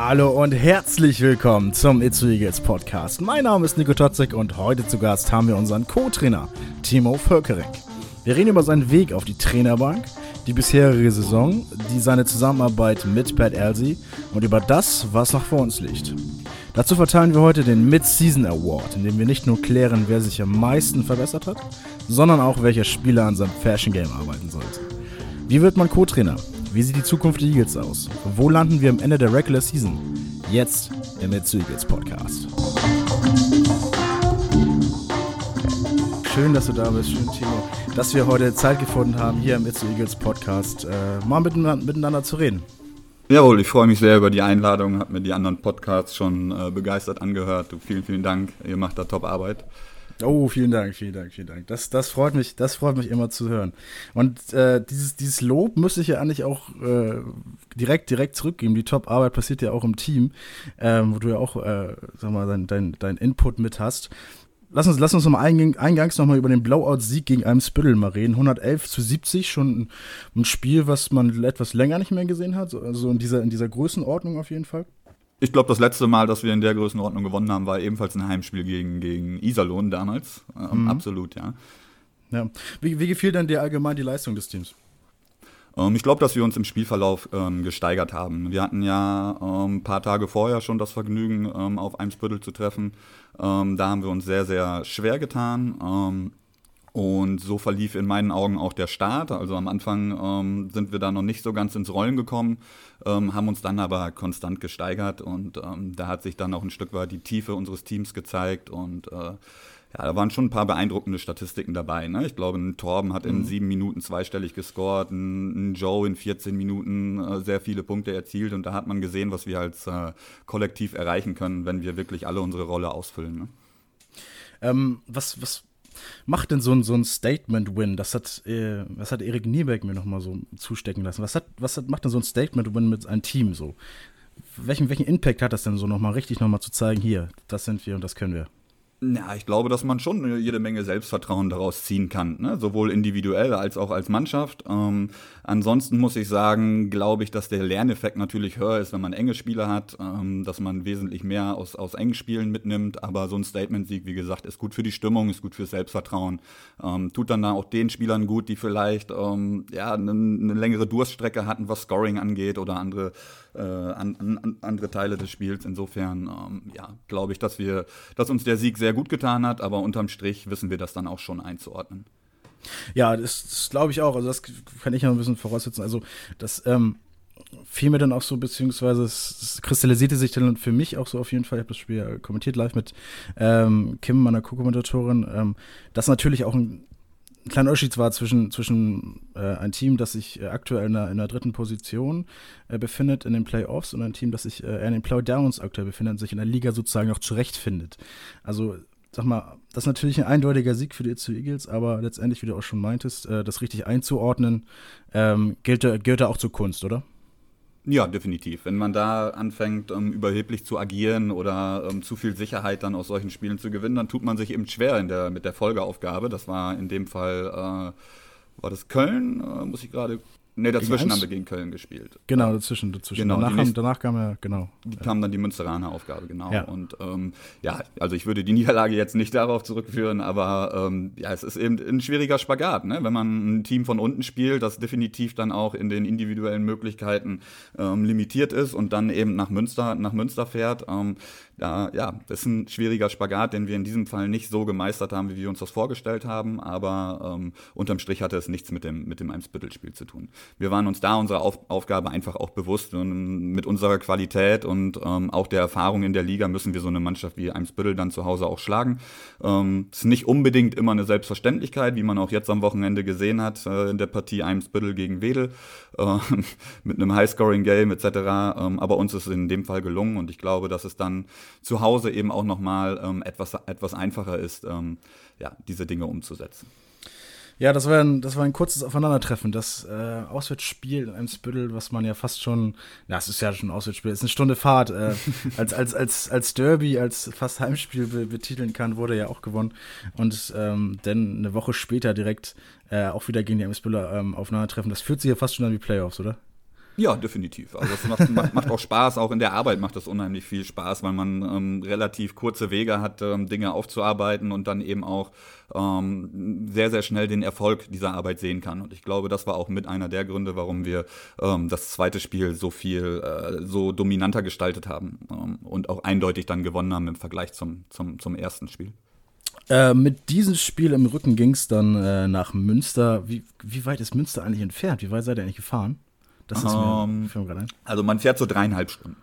Hallo und herzlich willkommen zum It's Eagles Podcast. Mein Name ist Nico Totzek und heute zu Gast haben wir unseren Co-Trainer Timo Völkering. Wir reden über seinen Weg auf die Trainerbank, die bisherige Saison, die seine Zusammenarbeit mit Pat Elsie und über das, was noch vor uns liegt. Dazu verteilen wir heute den Mid-Season Award, in dem wir nicht nur klären, wer sich am meisten verbessert hat, sondern auch welcher Spieler an seinem Fashion Game arbeiten sollte. Wie wird man Co-Trainer? Wie sieht die Zukunft der Eagles aus? Wo landen wir am Ende der Regular Season? Jetzt im It's Eagles Podcast. Schön, dass du da bist, schön, Timo, dass wir heute Zeit gefunden haben, hier im It's Eagles Podcast äh, mal miteinander, miteinander zu reden. Jawohl, ich freue mich sehr über die Einladung, habe mir die anderen Podcasts schon äh, begeistert angehört. Vielen, vielen Dank, ihr macht da top Arbeit. Oh, vielen Dank, vielen Dank, vielen Dank. Das, das freut mich, das freut mich immer zu hören. Und äh, dieses, dieses Lob müsste ich ja eigentlich auch äh, direkt, direkt zurückgeben. Die Top-Arbeit passiert ja auch im Team, ähm, wo du ja auch, äh, sag mal, dein, dein, dein Input mit hast. Lass uns, lass uns nochmal eingang, eingangs nochmal über den Blowout-Sieg gegen einem Spittel mal reden. 111 zu 70, schon ein Spiel, was man etwas länger nicht mehr gesehen hat. Also in dieser, in dieser Größenordnung auf jeden Fall. Ich glaube, das letzte Mal, dass wir in der Größenordnung gewonnen haben, war ebenfalls ein Heimspiel gegen, gegen Iserlohn damals. Ähm, mhm. Absolut, ja. ja. Wie, wie gefiel denn dir allgemein die Leistung des Teams? Ähm, ich glaube, dass wir uns im Spielverlauf ähm, gesteigert haben. Wir hatten ja ähm, ein paar Tage vorher schon das Vergnügen, ähm, auf Eimsbüttel zu treffen. Ähm, da haben wir uns sehr, sehr schwer getan. Und so verlief in meinen Augen auch der Start. Also am Anfang ähm, sind wir da noch nicht so ganz ins Rollen gekommen, ähm, haben uns dann aber konstant gesteigert und ähm, da hat sich dann auch ein Stück weit die Tiefe unseres Teams gezeigt und äh, ja, da waren schon ein paar beeindruckende Statistiken dabei. Ne? Ich glaube, ein Torben hat in mhm. sieben Minuten zweistellig gescored, ein, ein Joe in 14 Minuten äh, sehr viele Punkte erzielt und da hat man gesehen, was wir als äh, Kollektiv erreichen können, wenn wir wirklich alle unsere Rolle ausfüllen. Ne? Ähm, was, was macht denn so ein, so ein Statement-Win? Das hat, äh, hat Erik Niebeck mir nochmal so zustecken lassen. Was, hat, was hat, macht denn so ein Statement-Win mit einem Team so? Welchen, welchen Impact hat das denn so nochmal richtig nochmal zu zeigen, hier, das sind wir und das können wir? Ja, ich glaube, dass man schon jede Menge Selbstvertrauen daraus ziehen kann, ne? sowohl individuell als auch als Mannschaft. Ähm, ansonsten muss ich sagen, glaube ich, dass der Lerneffekt natürlich höher ist, wenn man enge Spieler hat, ähm, dass man wesentlich mehr aus, aus engen Spielen mitnimmt. Aber so ein Statement-Sieg, wie gesagt, ist gut für die Stimmung, ist gut fürs Selbstvertrauen. Ähm, tut dann da auch den Spielern gut, die vielleicht ähm, ja, eine, eine längere Durststrecke hatten, was Scoring angeht oder andere äh, an, an, andere Teile des Spiels. Insofern, ähm, ja, glaube ich, dass wir, dass uns der Sieg sehr gut getan hat, aber unterm Strich wissen wir das dann auch schon einzuordnen. Ja, das, das glaube ich auch. Also das kann ich ja ein bisschen voraussetzen. Also das ähm, fiel mir dann auch so, beziehungsweise es, kristallisierte sich dann für mich auch so auf jeden Fall, ich habe das Spiel kommentiert live mit ähm, Kim, meiner Co-Kommentatorin, ähm, dass natürlich auch ein ein kleiner Unterschied war zwischen, zwischen äh, ein Team, das sich äh, aktuell in der, in der, dritten Position äh, befindet in den Playoffs und ein Team, das sich äh, in den Playdowns aktuell befindet und sich in der Liga sozusagen noch zurechtfindet. Also, sag mal, das ist natürlich ein eindeutiger Sieg für die Itzu Eagles, aber letztendlich, wie du auch schon meintest, äh, das richtig einzuordnen, ähm, gilt, gilt da auch zur Kunst, oder? Ja, definitiv. Wenn man da anfängt, ähm, überheblich zu agieren oder ähm, zu viel Sicherheit dann aus solchen Spielen zu gewinnen, dann tut man sich eben schwer in der, mit der Folgeaufgabe. Das war in dem Fall, äh, war das Köln? Äh, muss ich gerade Nee, dazwischen haben wir gegen Köln gespielt. Genau, dazwischen. dazwischen. Genau, danach, nächste, danach kam ja, genau. Die kam dann die Münsteraner Aufgabe, genau. Ja. Und ähm, ja, also ich würde die Niederlage jetzt nicht darauf zurückführen, aber ähm, ja, es ist eben ein schwieriger Spagat, ne? wenn man ein Team von unten spielt, das definitiv dann auch in den individuellen Möglichkeiten ähm, limitiert ist und dann eben nach Münster, nach Münster fährt. Ähm, ja, ja, das ist ein schwieriger Spagat, den wir in diesem Fall nicht so gemeistert haben, wie wir uns das vorgestellt haben, aber ähm, unterm Strich hatte es nichts mit dem, mit dem Eimsbüttel-Spiel zu tun. Wir waren uns da unserer Auf Aufgabe einfach auch bewusst und mit unserer Qualität und ähm, auch der Erfahrung in der Liga müssen wir so eine Mannschaft wie Eimsbüttel dann zu Hause auch schlagen. Ähm, ist nicht unbedingt immer eine Selbstverständlichkeit, wie man auch jetzt am Wochenende gesehen hat äh, in der Partie Eimsbüttel gegen Wedel äh, mit einem High-Scoring-Game etc. Ähm, aber uns ist es in dem Fall gelungen und ich glaube, dass es dann zu Hause eben auch nochmal ähm, etwas, etwas einfacher ist, ähm, ja, diese Dinge umzusetzen. Ja, das war ein, das war ein kurzes Aufeinandertreffen. Das äh, Auswärtsspiel in einem Spittel, was man ja fast schon, na, es ist ja schon ein Auswärtsspiel, es ist eine Stunde Fahrt, äh, als, als, als, als Derby, als fast Heimspiel be betiteln kann, wurde ja auch gewonnen. Und ähm, dann eine Woche später direkt äh, auch wieder gegen die Eimsbüller ähm, aufeinandertreffen. Das fühlt sich ja fast schon an wie Playoffs, oder? Ja, definitiv. Also es macht, macht, macht, auch Spaß, auch in der Arbeit macht es unheimlich viel Spaß, weil man ähm, relativ kurze Wege hat, ähm, Dinge aufzuarbeiten und dann eben auch ähm, sehr, sehr schnell den Erfolg dieser Arbeit sehen kann. Und ich glaube, das war auch mit einer der Gründe, warum wir ähm, das zweite Spiel so viel, äh, so dominanter gestaltet haben ähm, und auch eindeutig dann gewonnen haben im Vergleich zum, zum, zum ersten Spiel. Äh, mit diesem Spiel im Rücken ging es dann äh, nach Münster. Wie, wie weit ist Münster eigentlich entfernt? Wie weit seid ihr eigentlich gefahren? Das ist um, mir, ähm, Also man fährt so dreieinhalb Stunden.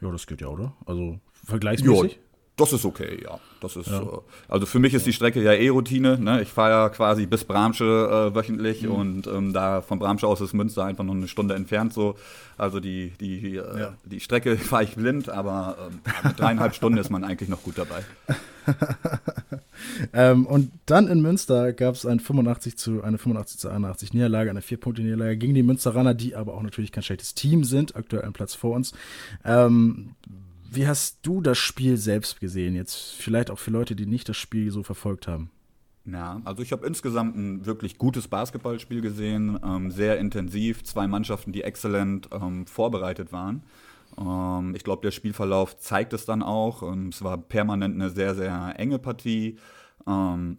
Ja, das geht ja, oder? Also vergleichsmäßig? Das ist okay, ja. Das ist, ja. Äh, also für mich ist die Strecke ja eh Routine. Ne? Ich fahre ja quasi bis Bramsche äh, wöchentlich mhm. und ähm, da von Bramsche aus ist Münster einfach noch eine Stunde entfernt. So. Also die, die, äh, ja. die Strecke fahre ich blind, aber ähm, dreieinhalb Stunden ist man eigentlich noch gut dabei. ähm, und dann in Münster gab es ein 85 zu, eine 85 zu 81 Niederlage, eine 4-Punkte-Niederlage gegen die Münsteraner, die aber auch natürlich kein schlechtes Team sind, aktuell ein Platz vor uns. Ähm, wie hast du das Spiel selbst gesehen? Jetzt vielleicht auch für Leute, die nicht das Spiel so verfolgt haben. Ja, also ich habe insgesamt ein wirklich gutes Basketballspiel gesehen, ähm, sehr intensiv, zwei Mannschaften, die exzellent ähm, vorbereitet waren. Ähm, ich glaube, der Spielverlauf zeigt es dann auch. Ähm, es war permanent eine sehr, sehr enge Partie. Ähm,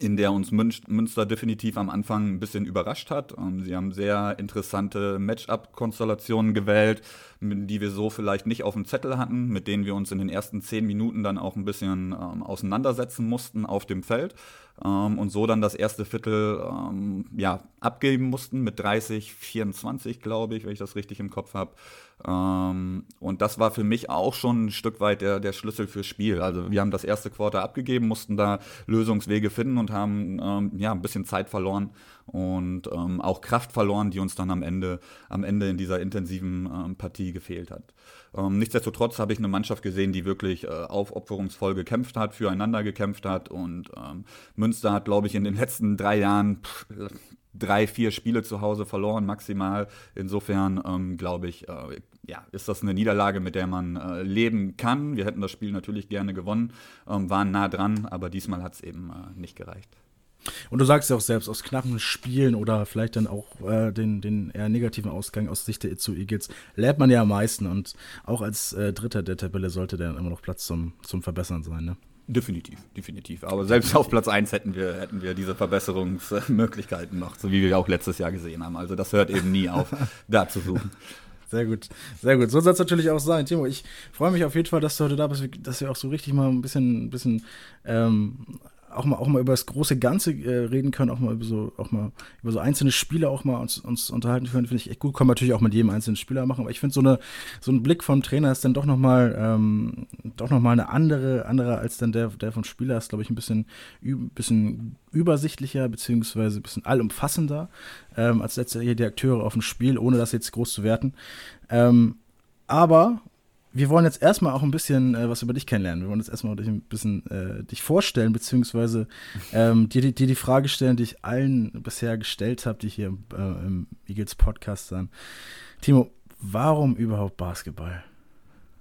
in der uns Münster definitiv am Anfang ein bisschen überrascht hat. Ähm, sie haben sehr interessante Matchup-Konstellationen gewählt, die wir so vielleicht nicht auf dem Zettel hatten, mit denen wir uns in den ersten zehn Minuten dann auch ein bisschen ähm, auseinandersetzen mussten auf dem Feld ähm, und so dann das erste Viertel ähm, ja, abgeben mussten mit 30, 24, glaube ich, wenn ich das richtig im Kopf habe. Ähm, und das war für mich auch schon ein Stück weit der, der Schlüssel fürs Spiel. Also wir haben das erste Quarter abgegeben, mussten da Lösungswege finden und haben ähm, ja, ein bisschen Zeit verloren und ähm, auch Kraft verloren, die uns dann am Ende, am Ende in dieser intensiven ähm, Partie gefehlt hat. Ähm, nichtsdestotrotz habe ich eine Mannschaft gesehen, die wirklich äh, aufopferungsvoll gekämpft hat, füreinander gekämpft hat und ähm, Münster hat, glaube ich, in den letzten drei Jahren pff, drei, vier Spiele zu Hause verloren, maximal. Insofern ähm, glaube ich, äh, ja, ist das eine Niederlage, mit der man äh, leben kann. Wir hätten das Spiel natürlich gerne gewonnen, ähm, waren nah dran, aber diesmal hat es eben äh, nicht gereicht. Und du sagst ja auch selbst, aus knappen Spielen oder vielleicht dann auch äh, den, den eher negativen Ausgang aus Sicht der Itzu Eagles lernt man ja am meisten und auch als äh, Dritter der Tabelle sollte dann immer noch Platz zum, zum Verbessern sein, ne? Definitiv, definitiv. Aber selbst auf Platz 1 hätten wir, hätten wir diese Verbesserungsmöglichkeiten noch, so wie wir auch letztes Jahr gesehen haben. Also das hört eben nie auf, da zu suchen. Sehr gut, sehr gut. So soll es natürlich auch sein. Timo, ich freue mich auf jeden Fall, dass du heute da bist, dass wir auch so richtig mal ein bisschen, ein bisschen ähm, auch mal, auch mal über das große Ganze äh, reden können, auch mal über so, auch mal über so einzelne Spiele auch mal uns, uns unterhalten können, finde ich echt gut. Kann man natürlich auch mit jedem einzelnen Spieler machen, aber ich finde so eine, so ein Blick vom Trainer ist dann doch nochmal, ähm, doch noch mal eine andere, andere als dann der, der vom Spieler ist, glaube ich, ein bisschen, bisschen übersichtlicher, beziehungsweise ein bisschen allumfassender, ähm, als letztendlich die Akteure auf dem Spiel, ohne das jetzt groß zu werten. Ähm, aber wir wollen jetzt erstmal auch ein bisschen äh, was über dich kennenlernen. Wir wollen jetzt erstmal dich ein bisschen äh, dich vorstellen, beziehungsweise ähm, dir, dir, die Frage stellen, die ich allen bisher gestellt habe, die hier äh, im Eagles Podcast sind. Timo, warum überhaupt Basketball?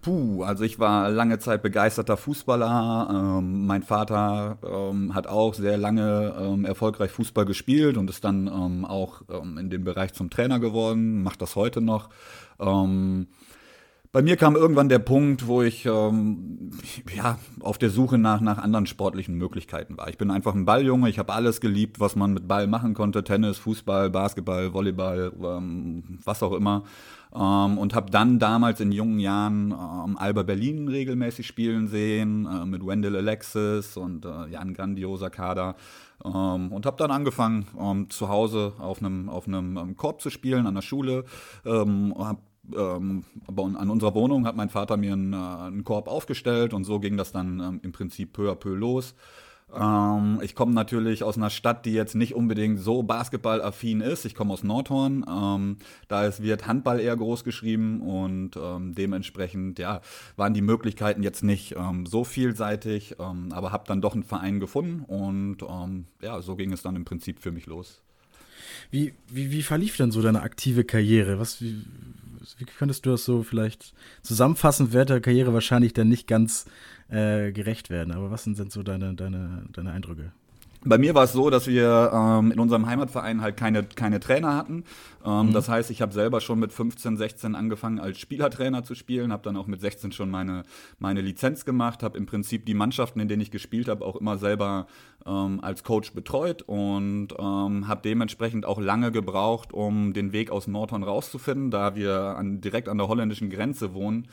Puh, also ich war lange Zeit begeisterter Fußballer. Ähm, mein Vater ähm, hat auch sehr lange ähm, erfolgreich Fußball gespielt und ist dann ähm, auch ähm, in dem Bereich zum Trainer geworden, macht das heute noch. Bei mir kam irgendwann der Punkt, wo ich ähm, ja, auf der Suche nach, nach anderen sportlichen Möglichkeiten war. Ich bin einfach ein Balljunge, ich habe alles geliebt, was man mit Ball machen konnte. Tennis, Fußball, Basketball, Volleyball, ähm, was auch immer. Ähm, und habe dann damals in jungen Jahren ähm, Alba Berlin regelmäßig spielen sehen, äh, mit Wendell Alexis und äh, ja, ein grandioser Kader. Ähm, und habe dann angefangen, ähm, zu Hause auf einem auf ähm, Korb zu spielen an der Schule. Ähm, habe ähm, an unserer Wohnung hat mein Vater mir einen, äh, einen Korb aufgestellt und so ging das dann ähm, im Prinzip peu à peu los. Ähm, ich komme natürlich aus einer Stadt, die jetzt nicht unbedingt so basketballaffin ist. Ich komme aus Nordhorn. Ähm, da ist, wird Handball eher groß geschrieben und ähm, dementsprechend ja, waren die Möglichkeiten jetzt nicht ähm, so vielseitig, ähm, aber habe dann doch einen Verein gefunden und ähm, ja, so ging es dann im Prinzip für mich los. Wie, wie, wie verlief denn so deine aktive Karriere? Was, wie, wie könntest du das so vielleicht zusammenfassen? Wird der Karriere wahrscheinlich dann nicht ganz äh, gerecht werden, aber was sind denn so deine, deine, deine Eindrücke? Bei mir war es so, dass wir ähm, in unserem Heimatverein halt keine, keine Trainer hatten. Ähm, mhm. Das heißt, ich habe selber schon mit 15, 16 angefangen als Spielertrainer zu spielen, habe dann auch mit 16 schon meine, meine Lizenz gemacht, habe im Prinzip die Mannschaften, in denen ich gespielt habe, auch immer selber ähm, als Coach betreut und ähm, habe dementsprechend auch lange gebraucht, um den Weg aus Nordhorn rauszufinden, da wir an, direkt an der holländischen Grenze wohnen.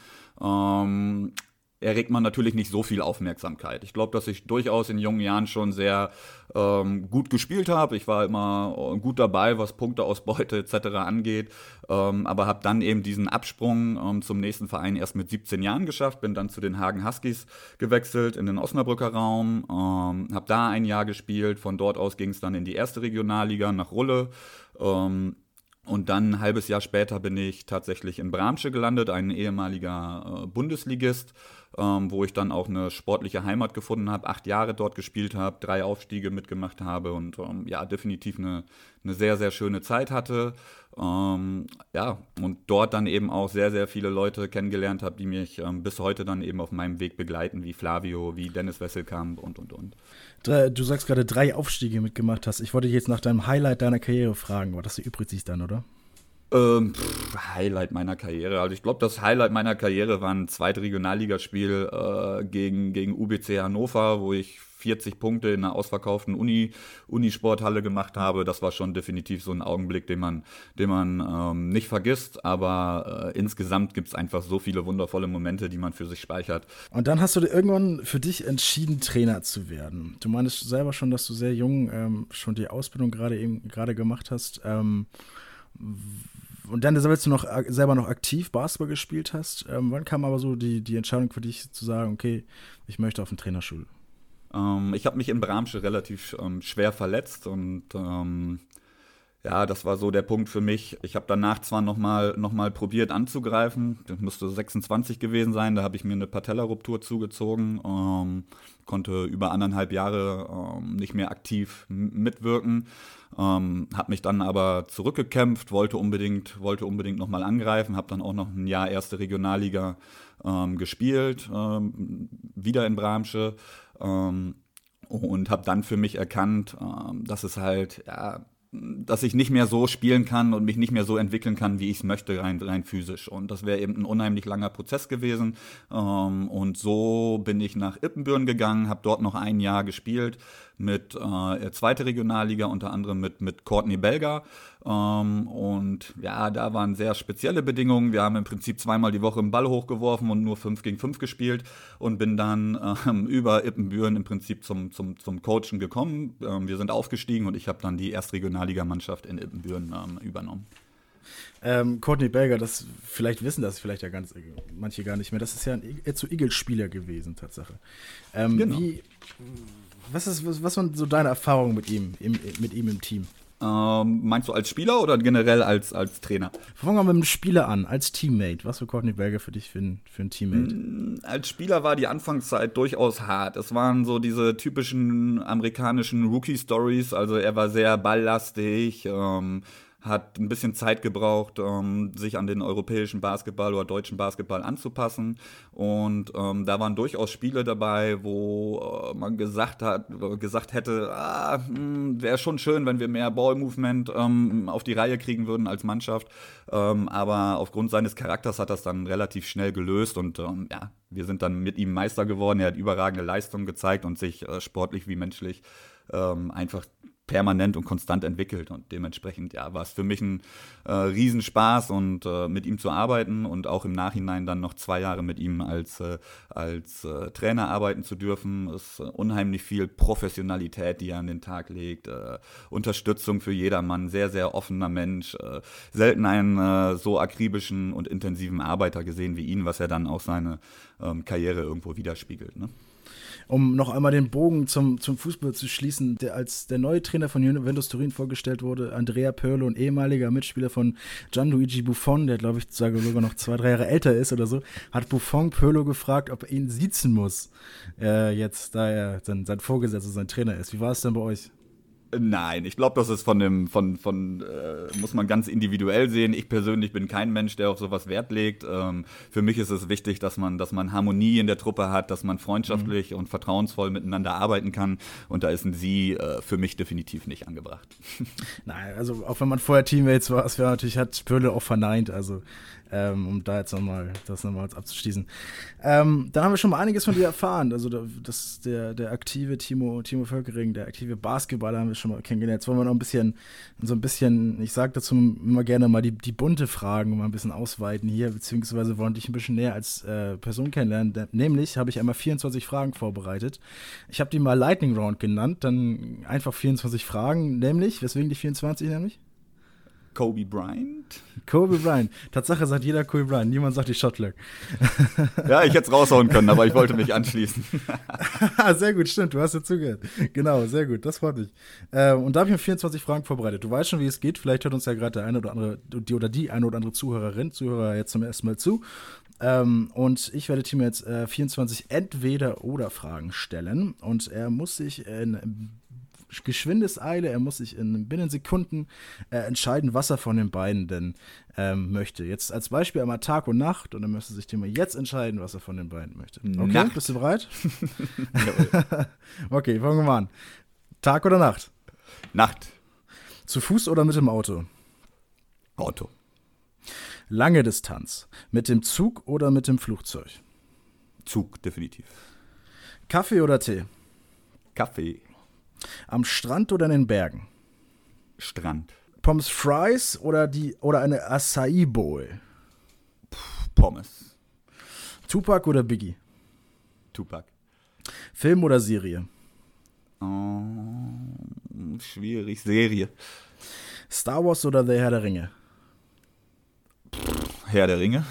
Erregt man natürlich nicht so viel Aufmerksamkeit. Ich glaube, dass ich durchaus in jungen Jahren schon sehr ähm, gut gespielt habe. Ich war immer äh, gut dabei, was Punkteausbeute etc. angeht, ähm, aber habe dann eben diesen Absprung ähm, zum nächsten Verein erst mit 17 Jahren geschafft, bin dann zu den Hagen Huskies gewechselt in den Osnabrücker Raum, ähm, habe da ein Jahr gespielt, von dort aus ging es dann in die erste Regionalliga nach Rulle. Ähm, und dann ein halbes Jahr später bin ich tatsächlich in Bramsche gelandet, ein ehemaliger äh, Bundesligist ähm, wo ich dann auch eine sportliche Heimat gefunden habe, acht Jahre dort gespielt habe, drei Aufstiege mitgemacht habe und ähm, ja, definitiv eine, eine sehr, sehr schöne Zeit hatte. Ähm, ja, und dort dann eben auch sehr, sehr viele Leute kennengelernt habe, die mich ähm, bis heute dann eben auf meinem Weg begleiten, wie Flavio, wie Dennis Wesselkamp und, und, und. Du sagst gerade, drei Aufstiege mitgemacht hast. Ich wollte dich jetzt nach deinem Highlight deiner Karriere fragen, aber das erübrigt sich dann, oder? Ähm, pff, Highlight meiner Karriere. Also ich glaube, das Highlight meiner Karriere war ein zweites Regionalligaspiel äh, gegen, gegen UBC Hannover, wo ich 40 Punkte in einer ausverkauften Uni, Unisporthalle gemacht habe. Das war schon definitiv so ein Augenblick, den man, den man ähm, nicht vergisst. Aber äh, insgesamt gibt es einfach so viele wundervolle Momente, die man für sich speichert. Und dann hast du irgendwann für dich entschieden, Trainer zu werden. Du meinst selber schon, dass du sehr jung ähm, schon die Ausbildung gerade eben gerade gemacht hast. Ähm, und dann, als du noch selber noch aktiv Basketball gespielt hast, ähm, wann kam aber so die, die Entscheidung für dich zu sagen, okay, ich möchte auf eine Trainerschule? Ähm, ich habe mich in Bramsche relativ ähm, schwer verletzt und ähm, ja, das war so der Punkt für mich. Ich habe danach zwar nochmal noch mal probiert anzugreifen, das müsste 26 gewesen sein, da habe ich mir eine Patellaruptur zugezogen, ähm, konnte über anderthalb Jahre ähm, nicht mehr aktiv mitwirken, ähm, habe mich dann aber zurückgekämpft, wollte unbedingt, wollte unbedingt nochmal angreifen, habe dann auch noch ein Jahr erste Regionalliga ähm, gespielt, ähm, wieder in Bramsche ähm, und habe dann für mich erkannt, dass es halt, ja, dass ich nicht mehr so spielen kann und mich nicht mehr so entwickeln kann, wie ich es möchte, rein, rein physisch. Und das wäre eben ein unheimlich langer Prozess gewesen. Ähm, und so bin ich nach Ippenbüren gegangen, habe dort noch ein Jahr gespielt mit äh, zweite Regionalliga, unter anderem mit, mit Courtney Belger. Ähm, und ja, da waren sehr spezielle Bedingungen. Wir haben im Prinzip zweimal die Woche einen Ball hochgeworfen und nur 5 gegen 5 gespielt und bin dann ähm, über Ippenbüren im Prinzip zum, zum, zum Coachen gekommen. Ähm, wir sind aufgestiegen und ich habe dann die Erstregionalligamannschaft in Ippenbüren ähm, übernommen. Ähm, Courtney Belger, das vielleicht wissen das vielleicht ja ganz manche gar nicht mehr. Das ist ja ein zu Eagles-Spieler gewesen, Tatsache. Ähm, genau. Wie, was, ist, was, was waren so deine Erfahrungen mit ihm, im, mit ihm im Team? Ähm, meinst du als Spieler oder generell als, als Trainer? Fangen wir mit dem Spieler an, als Teammate. Was war Courtney Berger für dich für ein, für ein Teammate? Mm, als Spieler war die Anfangszeit durchaus hart. Es waren so diese typischen amerikanischen Rookie-Stories. Also er war sehr balllastig, ähm, hat ein bisschen Zeit gebraucht, ähm, sich an den europäischen Basketball oder deutschen Basketball anzupassen. Und ähm, da waren durchaus Spiele dabei, wo äh, man gesagt hat, gesagt hätte, ah, hm, wäre schon schön, wenn wir mehr Ball-Movement ähm, auf die Reihe kriegen würden als Mannschaft. Ähm, aber aufgrund seines Charakters hat das dann relativ schnell gelöst und ähm, ja, wir sind dann mit ihm Meister geworden. Er hat überragende Leistungen gezeigt und sich äh, sportlich wie menschlich ähm, einfach permanent und konstant entwickelt und dementsprechend ja war es für mich ein äh, Riesenspaß und äh, mit ihm zu arbeiten und auch im Nachhinein dann noch zwei Jahre mit ihm als äh, als äh, Trainer arbeiten zu dürfen ist äh, unheimlich viel Professionalität die er an den Tag legt äh, Unterstützung für jedermann sehr sehr offener Mensch selten einen so akribischen und intensiven Arbeiter gesehen wie ihn was er dann auch seine ähm, Karriere irgendwo widerspiegelt ne? Um noch einmal den Bogen zum, zum Fußball zu schließen, der als der neue Trainer von Juventus Turin vorgestellt wurde, Andrea Pirlo, ein ehemaliger Mitspieler von Gianluigi Buffon, der glaube ich sogar noch zwei, drei Jahre älter ist oder so, hat Buffon Pirlo gefragt, ob er ihn siezen muss, äh, jetzt, da er sein, sein Vorgesetzter, sein Trainer ist. Wie war es denn bei euch? Nein, ich glaube, das ist von dem, von, von, äh, muss man ganz individuell sehen. Ich persönlich bin kein Mensch, der auf sowas Wert legt. Ähm, für mich ist es wichtig, dass man, dass man Harmonie in der Truppe hat, dass man freundschaftlich mhm. und vertrauensvoll miteinander arbeiten kann. Und da ist ein Sie äh, für mich definitiv nicht angebracht. Nein, also auch wenn man vorher Teammates war, es wäre natürlich, hat Spürle auch verneint. Also ähm, um da jetzt nochmal das nochmal abzuschließen. Ähm, dann haben wir schon mal einiges von dir erfahren. Also das, der, der aktive Timo, Timo Völkering, der aktive Basketballer haben wir schon mal kennengelernt. Jetzt wollen wir noch ein bisschen, so ein bisschen, ich sage dazu immer gerne mal die, die bunte Fragen mal ein bisschen ausweiten hier, beziehungsweise wollen dich ein bisschen näher als äh, Person kennenlernen. Nämlich habe ich einmal 24 Fragen vorbereitet. Ich habe die mal Lightning Round genannt, dann einfach 24 Fragen, nämlich, weswegen die 24 nämlich? Kobe Bryant? Kobe Bryant. Tatsache sagt jeder Kobe Bryant. Niemand sagt die Shotlock. ja, ich hätte es raushauen können, aber ich wollte mich anschließen. sehr gut, stimmt. Du hast ja zugehört. Genau, sehr gut. Das freut mich. Ähm, und da habe ich mir 24 Fragen vorbereitet. Du weißt schon, wie es geht. Vielleicht hört uns ja gerade der eine oder andere, die oder die eine oder andere Zuhörerin, Zuhörer jetzt zum ersten Mal zu. Ähm, und ich werde Timo jetzt äh, 24 Entweder-Oder-Fragen stellen. Und er muss sich in Geschwindeseile. Er muss sich in binnen Sekunden äh, entscheiden, was er von den beiden denn ähm, möchte. Jetzt als Beispiel einmal Tag und Nacht und dann müsste sich Timo jetzt entscheiden, was er von den beiden möchte. Okay, Nacht. bist du bereit? okay, fangen wir mal an. Tag oder Nacht? Nacht. Zu Fuß oder mit dem Auto? Auto. Lange Distanz. Mit dem Zug oder mit dem Flugzeug? Zug, definitiv. Kaffee oder Tee? Kaffee. Am Strand oder in den Bergen? Strand. Pommes Fries oder, die, oder eine Acai Bowl? Pommes. Tupac oder Biggie? Tupac. Film oder Serie? Oh, schwierig. Serie. Star Wars oder Der Herr der Ringe? Herr der Ringe.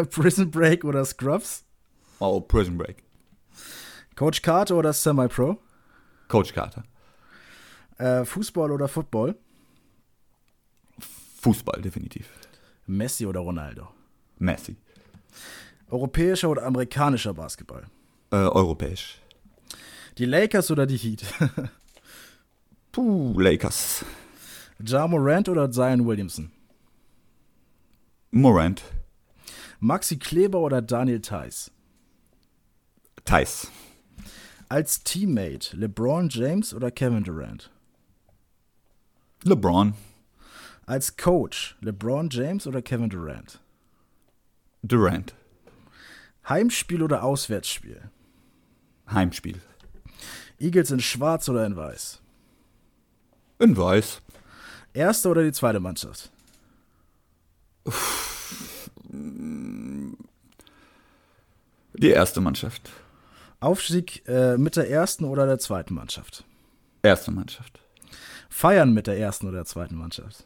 Prison Break oder Scrubs? Oh, Prison Break. Coach Carter oder Semi-Pro? Coach Carter. Äh, Fußball oder Football? Fußball, definitiv. Messi oder Ronaldo? Messi. Europäischer oder amerikanischer Basketball? Äh, europäisch. Die Lakers oder die Heat? Puh, Lakers. Ja Morant oder Zion Williamson? Morant. Maxi Kleber oder Daniel Theiss? Theiss. Als Teammate LeBron James oder Kevin Durant? LeBron. Als Coach LeBron James oder Kevin Durant? Durant. Heimspiel oder Auswärtsspiel? Heimspiel. Eagles in Schwarz oder in Weiß? In Weiß. Erste oder die zweite Mannschaft? Die erste Mannschaft. Aufstieg äh, mit der ersten oder der zweiten Mannschaft? Erste Mannschaft. Feiern mit der ersten oder der zweiten Mannschaft?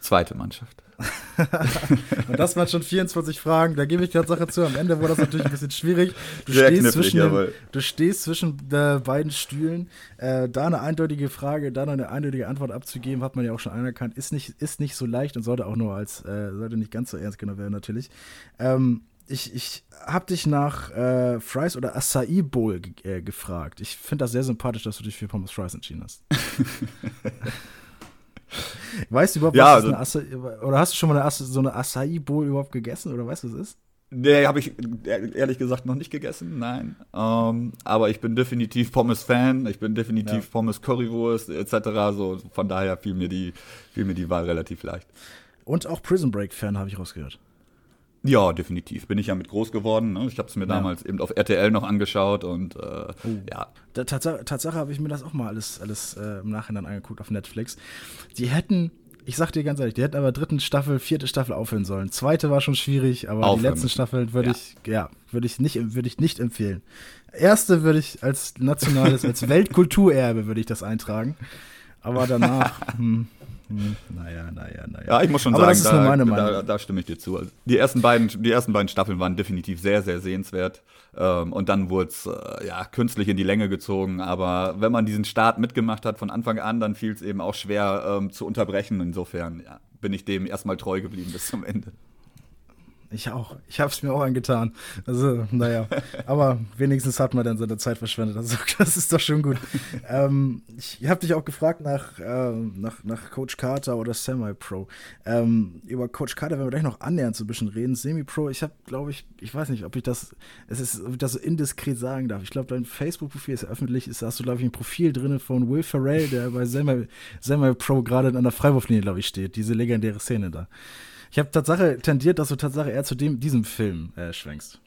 Zweite Mannschaft. und das waren schon 24 Fragen. Da gebe ich die Sache zu. Am Ende wurde das natürlich ein bisschen schwierig. Du, Sehr stehst, zwischen den, du stehst zwischen äh, beiden Stühlen. Äh, da eine eindeutige Frage, da eine eindeutige Antwort abzugeben, hat man ja auch schon anerkannt. Ist nicht, ist nicht so leicht und sollte auch nur als, äh, sollte nicht ganz so ernst genommen werden, natürlich. Ähm, ich, ich habe dich nach äh, Fries oder Acai Bowl äh, gefragt. Ich finde das sehr sympathisch, dass du dich für Pommes Fries entschieden hast. weißt du überhaupt, ja, was also, eine Acai, oder hast du schon mal eine, so eine Acai Bowl überhaupt gegessen oder weißt du, was es ist? Nee, habe ich ehrlich gesagt noch nicht gegessen, nein. Ähm, aber ich bin definitiv Pommes-Fan, ich bin definitiv ja. Pommes Currywurst etc. So, von daher fiel mir, die, fiel mir die Wahl relativ leicht. Und auch Prison Break-Fan, habe ich rausgehört. Ja, definitiv. Bin ich ja mit groß geworden. Ne? Ich habe es mir ja. damals eben auf RTL noch angeschaut und äh, oh. ja. Tatsache, Tatsache habe ich mir das auch mal alles, alles äh, im Nachhinein angeguckt auf Netflix. Die hätten, ich sag dir ganz ehrlich, die hätten aber dritten Staffel, vierte Staffel aufhören sollen. Zweite war schon schwierig, aber Aufhören. die letzten Staffeln würde ja. ich, ja, würde ich nicht, würde ich nicht empfehlen. Erste würde ich als nationales, als Weltkulturerbe würde ich das eintragen. Aber danach, hm, hm, naja, naja, naja. Ja, ich muss schon Aber sagen, da, da, da, stimme ich dir zu. Also die, ersten beiden, die ersten beiden Staffeln waren definitiv sehr, sehr sehenswert. Ähm, und dann wurde es äh, ja, künstlich in die Länge gezogen. Aber wenn man diesen Start mitgemacht hat von Anfang an, dann fiel es eben auch schwer ähm, zu unterbrechen. Insofern ja, bin ich dem erstmal treu geblieben bis zum Ende. Ich auch. Ich habe es mir auch angetan. Also, naja. Aber wenigstens hat man dann seine Zeit verschwendet. Also, das ist doch schon gut. ähm, ich habe dich auch gefragt nach, äh, nach, nach Coach Carter oder Semi-Pro. Ähm, über Coach Carter werden wir gleich noch annähernd so ein bisschen reden. Semi-Pro, ich habe, glaube ich, ich weiß nicht, ob ich das, es ist, ob ich das so indiskret sagen darf. Ich glaube, dein Facebook-Profil ist öffentlich. Ist, da hast du, glaube ich, ein Profil drin von Will Ferrell, der bei Semi-Pro gerade an der Freiwurflinie, glaube ich, steht. Diese legendäre Szene da. Ich habe Tatsache tendiert, dass du Tatsache eher zu dem, diesem Film äh, schwenkst.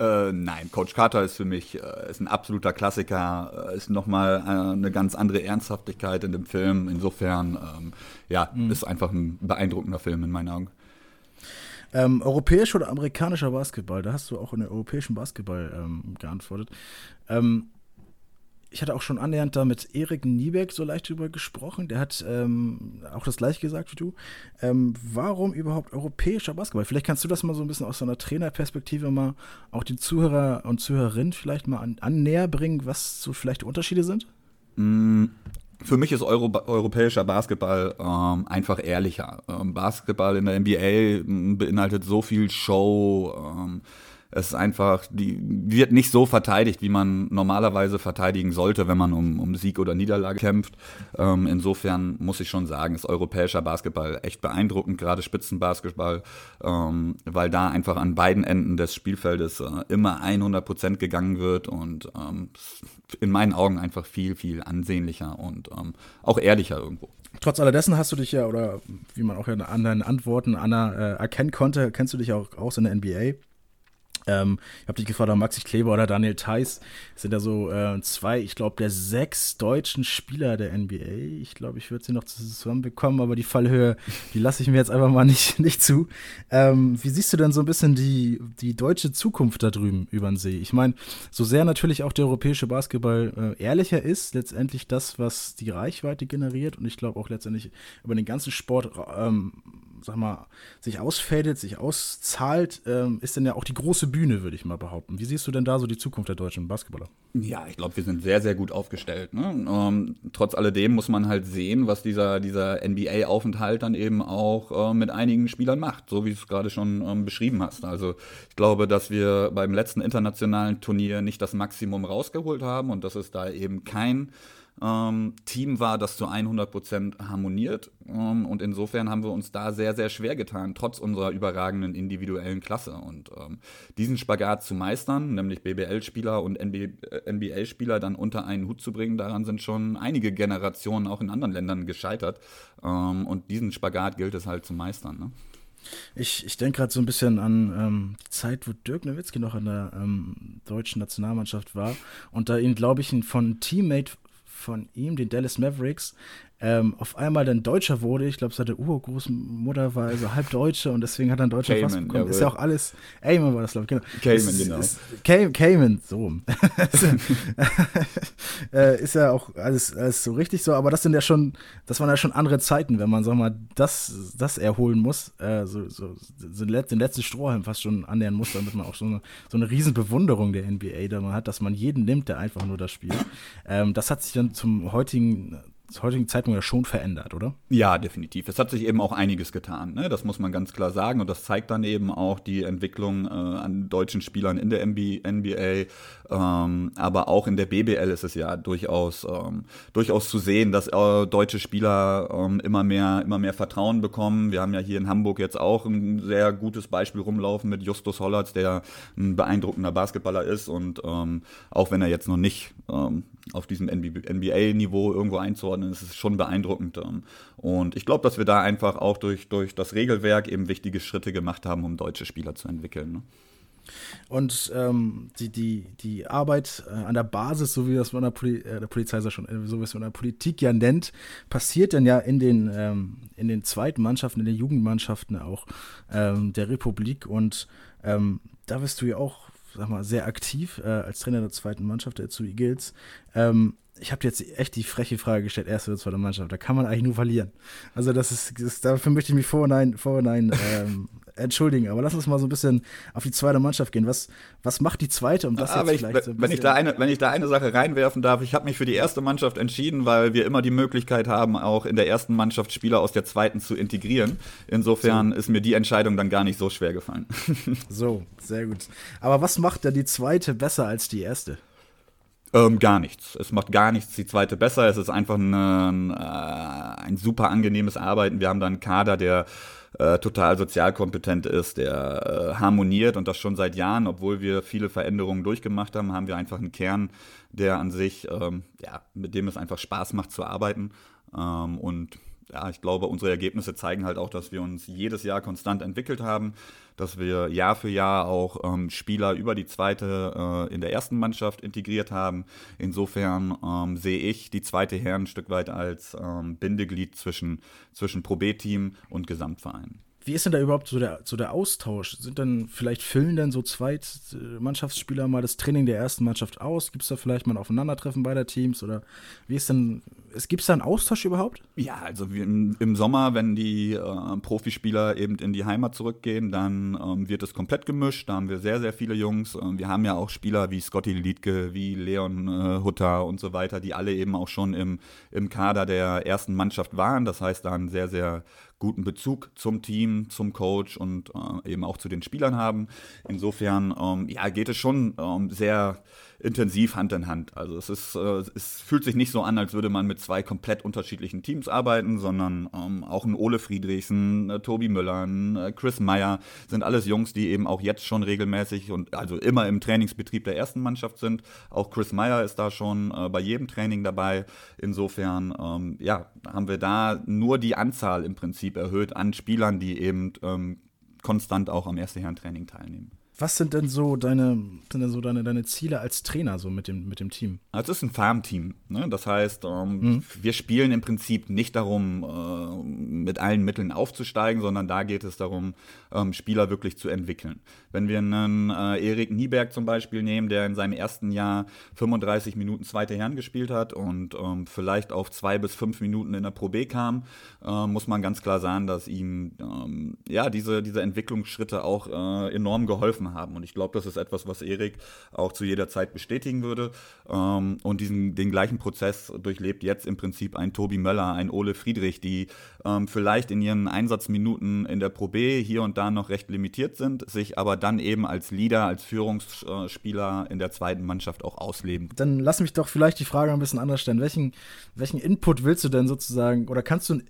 Äh, nein, Coach Carter ist für mich äh, ist ein absoluter Klassiker, äh, ist nochmal äh, eine ganz andere Ernsthaftigkeit in dem Film. Insofern, ähm, ja, mhm. ist einfach ein beeindruckender Film in meinen Augen. Ähm, europäischer oder amerikanischer Basketball, da hast du auch in den europäischen Basketball ähm, geantwortet. Ähm, ich hatte auch schon annähernd da mit Erik Niebeck so leicht drüber gesprochen. Der hat ähm, auch das gleiche gesagt wie du. Ähm, warum überhaupt europäischer Basketball? Vielleicht kannst du das mal so ein bisschen aus einer Trainerperspektive mal auch den Zuhörer und Zuhörerinnen vielleicht mal an, an näher bringen, was so vielleicht Unterschiede sind? Mm, für mich ist Euro, europäischer Basketball ähm, einfach ehrlicher. Ähm, Basketball in der NBA mm, beinhaltet so viel Show. Es ist einfach, die wird nicht so verteidigt, wie man normalerweise verteidigen sollte, wenn man um, um Sieg oder Niederlage kämpft. Ähm, insofern muss ich schon sagen, ist europäischer Basketball echt beeindruckend, gerade Spitzenbasketball, ähm, weil da einfach an beiden Enden des Spielfeldes äh, immer 100 Prozent gegangen wird und ähm, in meinen Augen einfach viel, viel ansehnlicher und ähm, auch ehrlicher irgendwo. Trotz alledessen hast du dich ja, oder wie man auch an deinen Antworten, Anna, äh, erkennen konnte, kennst du dich auch aus in der NBA. Ähm, ich habe dich gefragt, Maxi Kleber oder Daniel Theiss sind da so äh, zwei, ich glaube, der sechs deutschen Spieler der NBA. Ich glaube, ich würde sie noch zusammenbekommen, aber die Fallhöhe, die lasse ich mir jetzt einfach mal nicht, nicht zu. Ähm, wie siehst du denn so ein bisschen die, die deutsche Zukunft da drüben über den See? Ich meine, so sehr natürlich auch der europäische Basketball äh, ehrlicher ist, letztendlich das, was die Reichweite generiert und ich glaube auch letztendlich über den ganzen Sport ähm, sag mal, sich ausfädelt, sich auszahlt, ähm, ist dann ja auch die große Bühne, würde ich mal behaupten. Wie siehst du denn da so die Zukunft der deutschen Basketballer? Ja, ich glaube, wir sind sehr, sehr gut aufgestellt. Ne? Ähm, trotz alledem muss man halt sehen, was dieser, dieser NBA-Aufenthalt dann eben auch äh, mit einigen Spielern macht, so wie du es gerade schon ähm, beschrieben hast. Also ich glaube, dass wir beim letzten internationalen Turnier nicht das Maximum rausgeholt haben und dass es da eben kein ähm, Team war, das zu 100% harmoniert. Ähm, und insofern haben wir uns da sehr, sehr schwer getan, trotz unserer überragenden individuellen Klasse. Und ähm, diesen Spagat zu meistern, nämlich BBL-Spieler und NBA-Spieler dann unter einen Hut zu bringen, daran sind schon einige Generationen auch in anderen Ländern gescheitert. Ähm, und diesen Spagat gilt es halt zu meistern. Ne? Ich, ich denke gerade so ein bisschen an ähm, die Zeit, wo Dirk Nowitzki noch in der ähm, deutschen Nationalmannschaft war und da ihn, glaube ich, von Teammate von ihm, den Dallas Mavericks, ähm, auf einmal dann Deutscher wurde. Ich glaube, seine Urgroßmutter war also halb Deutsche und deswegen hat er einen deutschen Pass bekommen. Jawohl. Ist ja auch alles. Eamon war das, glaube ich. Genau. Cayman, genau. Ist, Cayman, so. äh, ist ja auch alles, alles so richtig so, aber das sind ja schon, das waren ja schon andere Zeiten, wenn man, sag mal, das, das erholen muss, äh, so, so, so den letzten Strohhalm fast schon annähern muss, damit man auch so eine, so eine riesen Bewunderung der NBA da man hat, dass man jeden nimmt, der einfach nur das spielt. Ähm, das hat sich dann zum heutigen zur heutigen Zeitpunkt ja schon verändert, oder? Ja, definitiv. Es hat sich eben auch einiges getan. Ne? Das muss man ganz klar sagen. Und das zeigt dann eben auch die Entwicklung äh, an deutschen Spielern in der NBA. Ähm, aber auch in der BBL ist es ja durchaus, ähm, durchaus zu sehen, dass äh, deutsche Spieler ähm, immer, mehr, immer mehr Vertrauen bekommen. Wir haben ja hier in Hamburg jetzt auch ein sehr gutes Beispiel rumlaufen mit Justus Hollatz, der ein beeindruckender Basketballer ist. Und ähm, auch wenn er jetzt noch nicht ähm, auf diesem NBA-Niveau irgendwo einzuordnen, ist es schon beeindruckend. Ähm. Und ich glaube, dass wir da einfach auch durch, durch das Regelwerk eben wichtige Schritte gemacht haben, um deutsche Spieler zu entwickeln. Ne? Und ähm, die, die, die Arbeit äh, an der Basis, so wie das man der, Poli äh, der Polizei schon, so wie es man in der Politik ja nennt, passiert dann ja in den, ähm, in den zweiten Mannschaften, in den Jugendmannschaften auch ähm, der Republik. Und ähm, da wirst du ja auch sag mal, sehr aktiv äh, als Trainer der zweiten Mannschaft der zu Eagles. Ähm, ich habe jetzt echt die freche Frage gestellt, erste oder zweite Mannschaft. Da kann man eigentlich nur verlieren. Also das ist, das, dafür möchte ich mich vorhinein, vorhinein ähm, entschuldigen. Aber lass uns mal so ein bisschen auf die zweite Mannschaft gehen. Was, was macht die zweite, um das ah, jetzt vielleicht ich, so wenn ich da eine, Wenn ich da eine Sache reinwerfen darf, ich habe mich für die erste Mannschaft entschieden, weil wir immer die Möglichkeit haben, auch in der ersten Mannschaft Spieler aus der zweiten zu integrieren. Insofern so. ist mir die Entscheidung dann gar nicht so schwer gefallen. so, sehr gut. Aber was macht denn die zweite besser als die erste? Ähm, gar nichts. Es macht gar nichts die zweite besser. Es ist einfach ein, äh, ein super angenehmes Arbeiten. Wir haben da einen Kader, der äh, total sozialkompetent ist, der äh, harmoniert und das schon seit Jahren, obwohl wir viele Veränderungen durchgemacht haben, haben wir einfach einen Kern, der an sich, ähm, ja, mit dem es einfach Spaß macht zu arbeiten. Ähm, und ja, ich glaube, unsere Ergebnisse zeigen halt auch, dass wir uns jedes Jahr konstant entwickelt haben, dass wir Jahr für Jahr auch ähm, Spieler über die zweite äh, in der ersten Mannschaft integriert haben. Insofern ähm, sehe ich die zweite Herren ein Stück weit als ähm, Bindeglied zwischen, zwischen Pro B-Team und Gesamtverein. Wie ist denn da überhaupt so der, so der Austausch? Sind dann vielleicht füllen denn so Zweitmannschaftsspieler mal das Training der ersten Mannschaft aus? Gibt es da vielleicht mal ein Aufeinandertreffen beider Teams? Oder wie ist denn, gibt es da einen Austausch überhaupt? Ja, also im, im Sommer, wenn die äh, Profispieler eben in die Heimat zurückgehen, dann ähm, wird es komplett gemischt. Da haben wir sehr, sehr viele Jungs. Ähm, wir haben ja auch Spieler wie Scotty Liedke, wie Leon äh, Hutter und so weiter, die alle eben auch schon im, im Kader der ersten Mannschaft waren. Das heißt, da ein sehr, sehr guten Bezug zum Team, zum Coach und äh, eben auch zu den Spielern haben. Insofern ähm, ja, geht es schon ähm, sehr intensiv Hand in Hand. Also es ist, äh, es fühlt sich nicht so an, als würde man mit zwei komplett unterschiedlichen Teams arbeiten, sondern ähm, auch ein Ole Friedrichsen, äh, Tobi Müller, äh, Chris Meyer sind alles Jungs, die eben auch jetzt schon regelmäßig und also immer im Trainingsbetrieb der ersten Mannschaft sind. Auch Chris Meyer ist da schon äh, bei jedem Training dabei. Insofern ähm, ja, haben wir da nur die Anzahl im Prinzip erhöht an Spielern, die eben ähm, konstant auch am Erste Herren Training teilnehmen. Was sind denn so deine, sind denn so deine, deine Ziele als Trainer so mit dem, mit dem Team? Also es ist ein Farmteam. Ne? Das heißt, ähm, mhm. wir spielen im Prinzip nicht darum, äh, mit allen Mitteln aufzusteigen, sondern da geht es darum, ähm, Spieler wirklich zu entwickeln. Wenn wir einen äh, Erik Nieberg zum Beispiel nehmen, der in seinem ersten Jahr 35 Minuten zweite Herren gespielt hat und ähm, vielleicht auf zwei bis fünf Minuten in der Pro B kam, äh, muss man ganz klar sagen, dass ihm ähm, ja, diese, diese Entwicklungsschritte auch äh, enorm geholfen haben haben. Und ich glaube, das ist etwas, was Erik auch zu jeder Zeit bestätigen würde. Ähm, und diesen, den gleichen Prozess durchlebt jetzt im Prinzip ein Tobi Möller, ein Ole Friedrich, die ähm, vielleicht in ihren Einsatzminuten in der Pro B hier und da noch recht limitiert sind, sich aber dann eben als Leader, als Führungsspieler in der zweiten Mannschaft auch ausleben. Dann lass mich doch vielleicht die Frage ein bisschen anders stellen. Welchen, welchen Input willst du denn sozusagen oder kannst du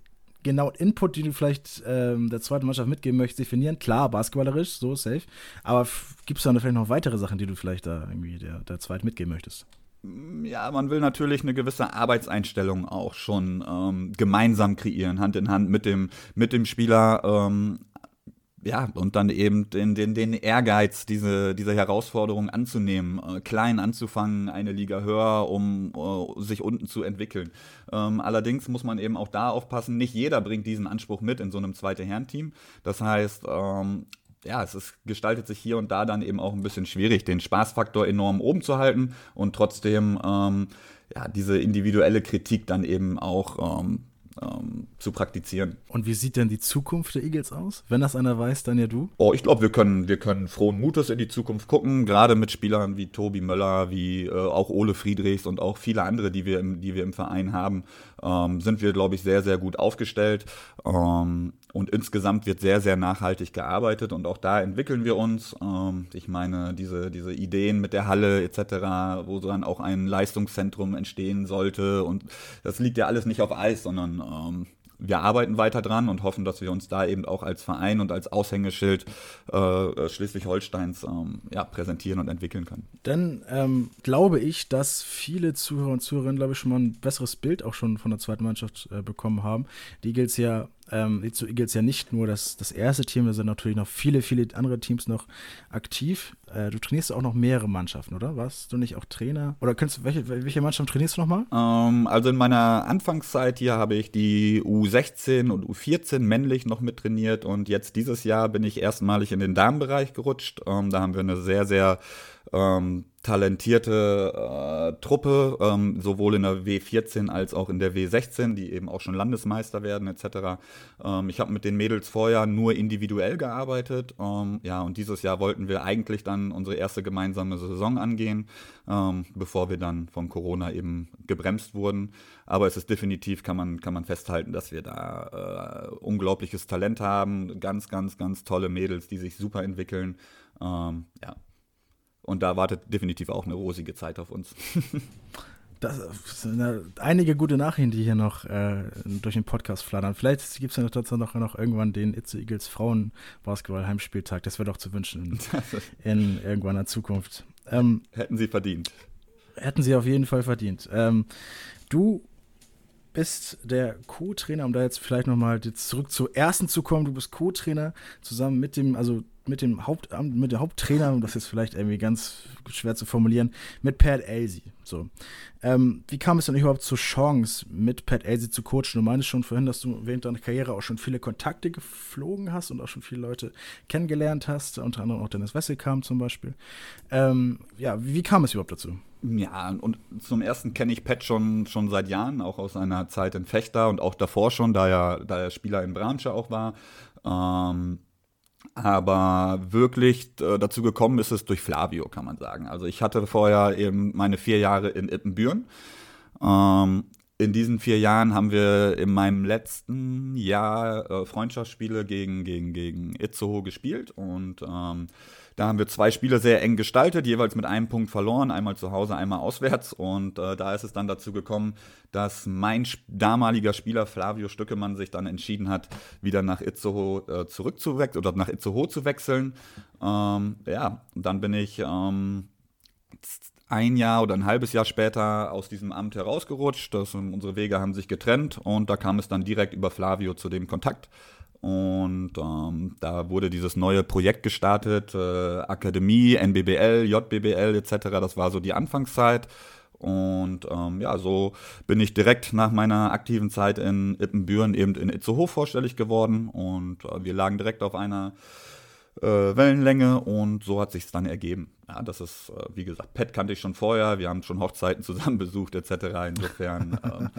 genau Input, den du vielleicht ähm, der zweiten Mannschaft mitgeben möchtest, definieren. Klar, basketballerisch, so safe. Aber gibt es da vielleicht noch weitere Sachen, die du vielleicht da irgendwie der, der zweiten mitgeben möchtest? Ja, man will natürlich eine gewisse Arbeitseinstellung auch schon ähm, gemeinsam kreieren, Hand in Hand mit dem, mit dem Spieler. Ähm, ja, und dann eben den, den, den Ehrgeiz, diese, diese Herausforderung anzunehmen, äh, klein anzufangen, eine Liga höher, um uh, sich unten zu entwickeln. Ähm, allerdings muss man eben auch da aufpassen, nicht jeder bringt diesen Anspruch mit in so einem zweite Herrenteam. Das heißt, ähm, ja, es ist, gestaltet sich hier und da dann eben auch ein bisschen schwierig, den Spaßfaktor enorm oben zu halten und trotzdem ähm, ja, diese individuelle Kritik dann eben auch ähm, zu praktizieren. Und wie sieht denn die Zukunft der Eagles aus? Wenn das einer weiß, dann ja du? Oh, ich glaube, wir können, wir können frohen Mutes in die Zukunft gucken, gerade mit Spielern wie Tobi Möller, wie äh, auch Ole Friedrichs und auch viele andere, die wir im, die wir im Verein haben, ähm, sind wir, glaube ich, sehr, sehr gut aufgestellt. Ähm, und insgesamt wird sehr, sehr nachhaltig gearbeitet und auch da entwickeln wir uns. Ähm, ich meine, diese, diese Ideen mit der Halle etc., wo dann auch ein Leistungszentrum entstehen sollte und das liegt ja alles nicht auf Eis, sondern ähm, wir arbeiten weiter dran und hoffen, dass wir uns da eben auch als Verein und als Aushängeschild äh, Schleswig-Holsteins ähm, ja, präsentieren und entwickeln können. Dann ähm, glaube ich, dass viele Zuhörer und Zuhörerinnen, glaube ich, schon mal ein besseres Bild auch schon von der zweiten Mannschaft äh, bekommen haben. Die gilt es ja ähm, zu Eagles ja nicht nur das, das erste Team, da sind natürlich noch viele, viele andere Teams noch aktiv. Äh, du trainierst auch noch mehrere Mannschaften, oder? Warst du nicht auch Trainer? Oder könntest, welche, welche Mannschaft trainierst du nochmal? Ähm, also in meiner Anfangszeit hier habe ich die U16 und U14 männlich noch mit trainiert und jetzt dieses Jahr bin ich erstmalig in den Damenbereich gerutscht. Ähm, da haben wir eine sehr, sehr ähm, talentierte äh, Truppe, ähm, sowohl in der W14 als auch in der W16, die eben auch schon Landesmeister werden etc. Ähm, ich habe mit den Mädels vorher nur individuell gearbeitet. Ähm, ja, und dieses Jahr wollten wir eigentlich dann unsere erste gemeinsame Saison angehen, ähm, bevor wir dann von Corona eben gebremst wurden. Aber es ist definitiv, kann man, kann man festhalten, dass wir da äh, unglaubliches Talent haben. Ganz, ganz, ganz tolle Mädels, die sich super entwickeln. Ähm, ja, und da wartet definitiv auch eine rosige Zeit auf uns. Das sind einige gute Nachrichten, die hier noch äh, durch den Podcast flattern. Vielleicht gibt es ja dazu noch, noch irgendwann den Itze Eagles Frauen-Basketball-Heimspieltag. Das wäre doch zu wünschen in, in Zukunft. Ähm, hätten sie verdient. Hätten sie auf jeden Fall verdient. Ähm, du bist der Co-Trainer, um da jetzt vielleicht nochmal zurück zur ersten zu kommen. Du bist Co-Trainer zusammen mit dem, also mit dem Hauptamt, mit der Haupttrainer, das ist vielleicht irgendwie ganz schwer zu formulieren, mit Pat Elsie. So. Ähm, wie kam es denn überhaupt zur Chance, mit Pat Elsie zu coachen? Du meinst schon vorhin, dass du während deiner Karriere auch schon viele Kontakte geflogen hast und auch schon viele Leute kennengelernt hast, unter anderem auch Dennis Wesselkamp zum Beispiel. Ähm, ja, wie kam es überhaupt dazu? Ja, und zum ersten kenne ich Pat schon, schon seit Jahren, auch aus seiner Zeit in Fechter und auch davor schon, da er, da er Spieler in Branche auch war. Ähm, aber wirklich äh, dazu gekommen ist es durch Flavio, kann man sagen. Also ich hatte vorher eben meine vier Jahre in Ippenbüren. Ähm, in diesen vier Jahren haben wir in meinem letzten Jahr äh, Freundschaftsspiele gegen, gegen, gegen Itzehoe gespielt und ähm, da haben wir zwei Spiele sehr eng gestaltet, jeweils mit einem Punkt verloren, einmal zu Hause, einmal auswärts. Und äh, da ist es dann dazu gekommen, dass mein damaliger Spieler Flavio Stückemann sich dann entschieden hat, wieder nach Itzehoe äh, zurückzuwechseln oder nach Itzehoe zu wechseln. Ähm, ja, dann bin ich ähm, ein Jahr oder ein halbes Jahr später aus diesem Amt herausgerutscht. Das, unsere Wege haben sich getrennt und da kam es dann direkt über Flavio zu dem Kontakt. Und ähm, da wurde dieses neue Projekt gestartet, äh, Akademie, NBBL, JBBL etc. Das war so die Anfangszeit. Und ähm, ja, so bin ich direkt nach meiner aktiven Zeit in Ippenbüren eben in Itzehoe vorstellig geworden. Und äh, wir lagen direkt auf einer äh, Wellenlänge und so hat sich dann ergeben. Ja, das ist, äh, wie gesagt, Pet kannte ich schon vorher, wir haben schon Hochzeiten zusammen besucht etc. Insofern ähm,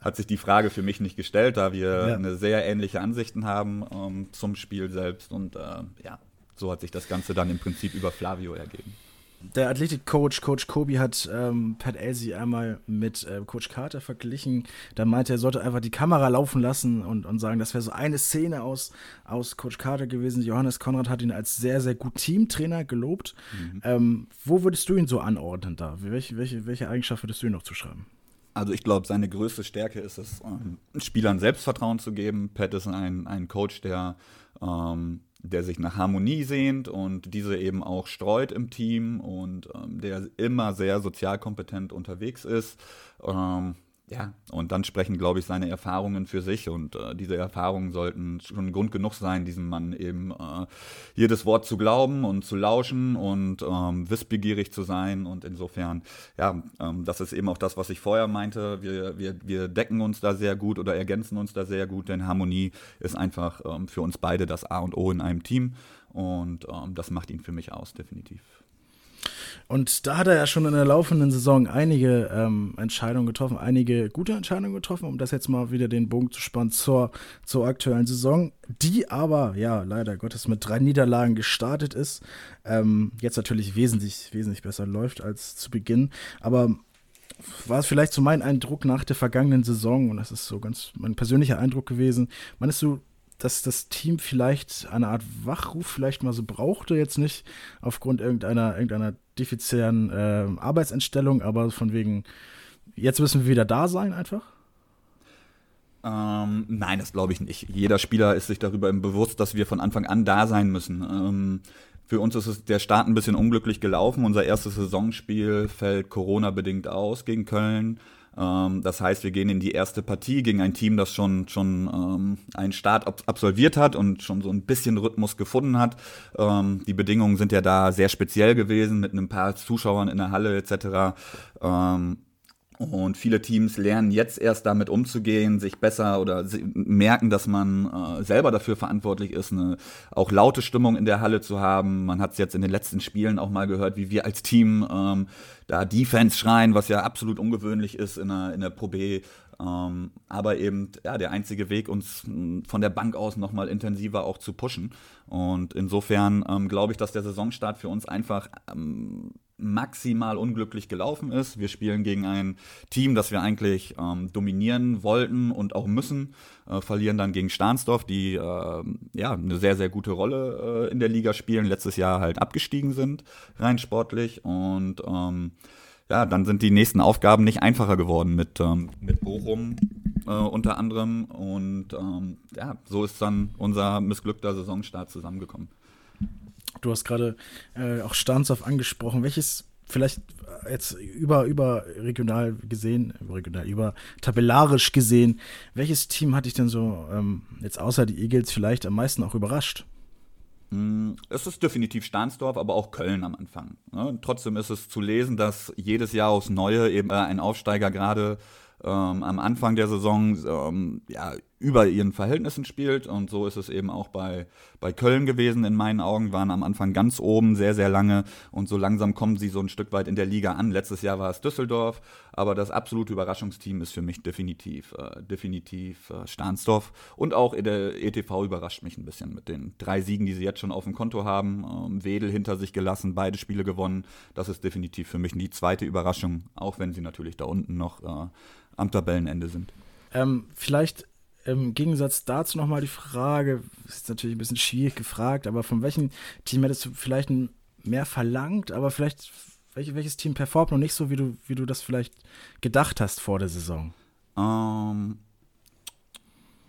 hat sich die Frage für mich nicht gestellt, da wir ja. eine sehr ähnliche Ansichten haben ähm, zum Spiel selbst und äh, ja, so hat sich das Ganze dann im Prinzip über Flavio ergeben der Athletik-Coach, Coach Kobi, hat ähm, Pat Elsie einmal mit äh, Coach Carter verglichen. Da meinte er, sollte einfach die Kamera laufen lassen und, und sagen, das wäre so eine Szene aus, aus Coach Carter gewesen. Johannes Konrad hat ihn als sehr, sehr gut Teamtrainer gelobt. Mhm. Ähm, wo würdest du ihn so anordnen da? Welche, welche, welche Eigenschaft würdest du ihm noch zuschreiben? Also ich glaube, seine größte Stärke ist es, ähm, Spielern Selbstvertrauen zu geben. Pat ist ein, ein Coach, der ähm, der sich nach Harmonie sehnt und diese eben auch streut im Team und ähm, der immer sehr sozialkompetent unterwegs ist. Ähm, ja, und dann sprechen, glaube ich, seine Erfahrungen für sich. Und äh, diese Erfahrungen sollten schon Grund genug sein, diesem Mann eben äh, jedes Wort zu glauben und zu lauschen und ähm, wissbegierig zu sein. Und insofern, ja, ähm, das ist eben auch das, was ich vorher meinte, wir, wir, wir decken uns da sehr gut oder ergänzen uns da sehr gut, denn Harmonie ist einfach ähm, für uns beide das A und O in einem Team. Und ähm, das macht ihn für mich aus, definitiv. Und da hat er ja schon in der laufenden Saison einige ähm, Entscheidungen getroffen, einige gute Entscheidungen getroffen, um das jetzt mal wieder den Bogen zu spannen zur, zur aktuellen Saison, die aber, ja, leider Gottes mit drei Niederlagen gestartet ist. Ähm, jetzt natürlich wesentlich, wesentlich besser läuft als zu Beginn. Aber war es vielleicht so mein Eindruck nach der vergangenen Saison, und das ist so ganz mein persönlicher Eindruck gewesen, man ist so dass das Team vielleicht eine Art Wachruf vielleicht mal so brauchte, jetzt nicht aufgrund irgendeiner, irgendeiner defizitären äh, Arbeitsentstellung, aber von wegen, jetzt müssen wir wieder da sein einfach? Ähm, nein, das glaube ich nicht. Jeder Spieler ist sich darüber bewusst, dass wir von Anfang an da sein müssen. Ähm, für uns ist der Start ein bisschen unglücklich gelaufen. Unser erstes Saisonspiel fällt Corona-bedingt aus gegen Köln. Ähm, das heißt, wir gehen in die erste Partie gegen ein Team, das schon, schon ähm, einen Start absolviert hat und schon so ein bisschen Rhythmus gefunden hat. Ähm, die Bedingungen sind ja da sehr speziell gewesen mit einem paar Zuschauern in der Halle etc. Ähm, Und viele Teams lernen jetzt erst damit umzugehen, sich besser oder merken, dass man äh, selber dafür verantwortlich ist, eine auch laute Stimmung in der Halle zu haben. Man hat es jetzt in den letzten Spielen auch mal gehört, wie wir als Team ähm, da Defense schreien, was ja absolut ungewöhnlich ist in der, in der Pro B. Ähm, aber eben ja, der einzige Weg, uns von der Bank aus nochmal intensiver auch zu pushen. Und insofern ähm, glaube ich, dass der Saisonstart für uns einfach ähm, maximal unglücklich gelaufen ist. Wir spielen gegen ein Team, das wir eigentlich ähm, dominieren wollten und auch müssen. Äh, verlieren dann gegen Stahnsdorf, die äh, ja eine sehr, sehr gute Rolle äh, in der Liga spielen, letztes Jahr halt abgestiegen sind, rein sportlich. Und ähm, ja, dann sind die nächsten Aufgaben nicht einfacher geworden mit, ähm, mit Bochum äh, unter anderem. Und ähm, ja, so ist dann unser missglückter Saisonstart zusammengekommen. Du hast gerade äh, auch Starnsdorf angesprochen. Welches vielleicht jetzt über, über regional gesehen, regional, über tabellarisch gesehen, welches Team hat dich denn so ähm, jetzt außer die Eagles vielleicht am meisten auch überrascht? Mm, es ist definitiv Stahnsdorf, aber auch Köln am Anfang. Ne? Trotzdem ist es zu lesen, dass jedes Jahr aufs Neue eben äh, ein Aufsteiger gerade ähm, am Anfang der Saison ähm, ja, über ihren Verhältnissen spielt. Und so ist es eben auch bei, bei Köln gewesen, in meinen Augen, waren am Anfang ganz oben, sehr, sehr lange. Und so langsam kommen sie so ein Stück weit in der Liga an. Letztes Jahr war es Düsseldorf, aber das absolute Überraschungsteam ist für mich definitiv, äh, definitiv äh, Stahnsdorf. Und auch der ETV überrascht mich ein bisschen mit den drei Siegen, die sie jetzt schon auf dem Konto haben. Ähm, Wedel hinter sich gelassen, beide Spiele gewonnen. Das ist definitiv für mich die zweite Überraschung, auch wenn sie natürlich da unten noch äh, am Tabellenende sind. Ähm, vielleicht im Gegensatz dazu nochmal die Frage, ist natürlich ein bisschen schwierig gefragt, aber von welchem Team hättest du vielleicht mehr verlangt, aber vielleicht welche, welches Team performt noch nicht so, wie du, wie du das vielleicht gedacht hast vor der Saison? Ähm,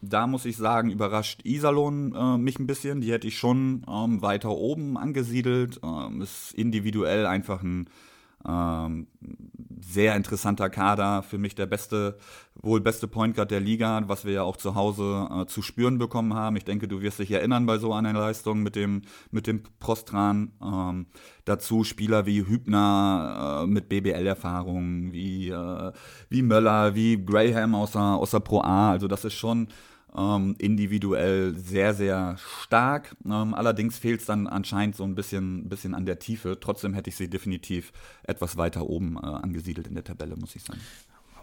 da muss ich sagen, überrascht Iserlohn äh, mich ein bisschen. Die hätte ich schon ähm, weiter oben angesiedelt. Ähm, ist individuell einfach ein ähm, sehr interessanter Kader, für mich der beste, wohl beste Point Guard der Liga, was wir ja auch zu Hause äh, zu spüren bekommen haben. Ich denke, du wirst dich erinnern bei so einer Leistung mit dem, mit dem Prostran. Ähm, dazu Spieler wie Hübner äh, mit BBL-Erfahrung, wie, äh, wie Möller, wie Graham aus der, aus der Pro A. Also das ist schon ähm, individuell sehr, sehr stark. Ähm, allerdings fehlt es dann anscheinend so ein bisschen, bisschen an der Tiefe. Trotzdem hätte ich sie definitiv etwas weiter oben äh, angesiedelt in der Tabelle, muss ich sagen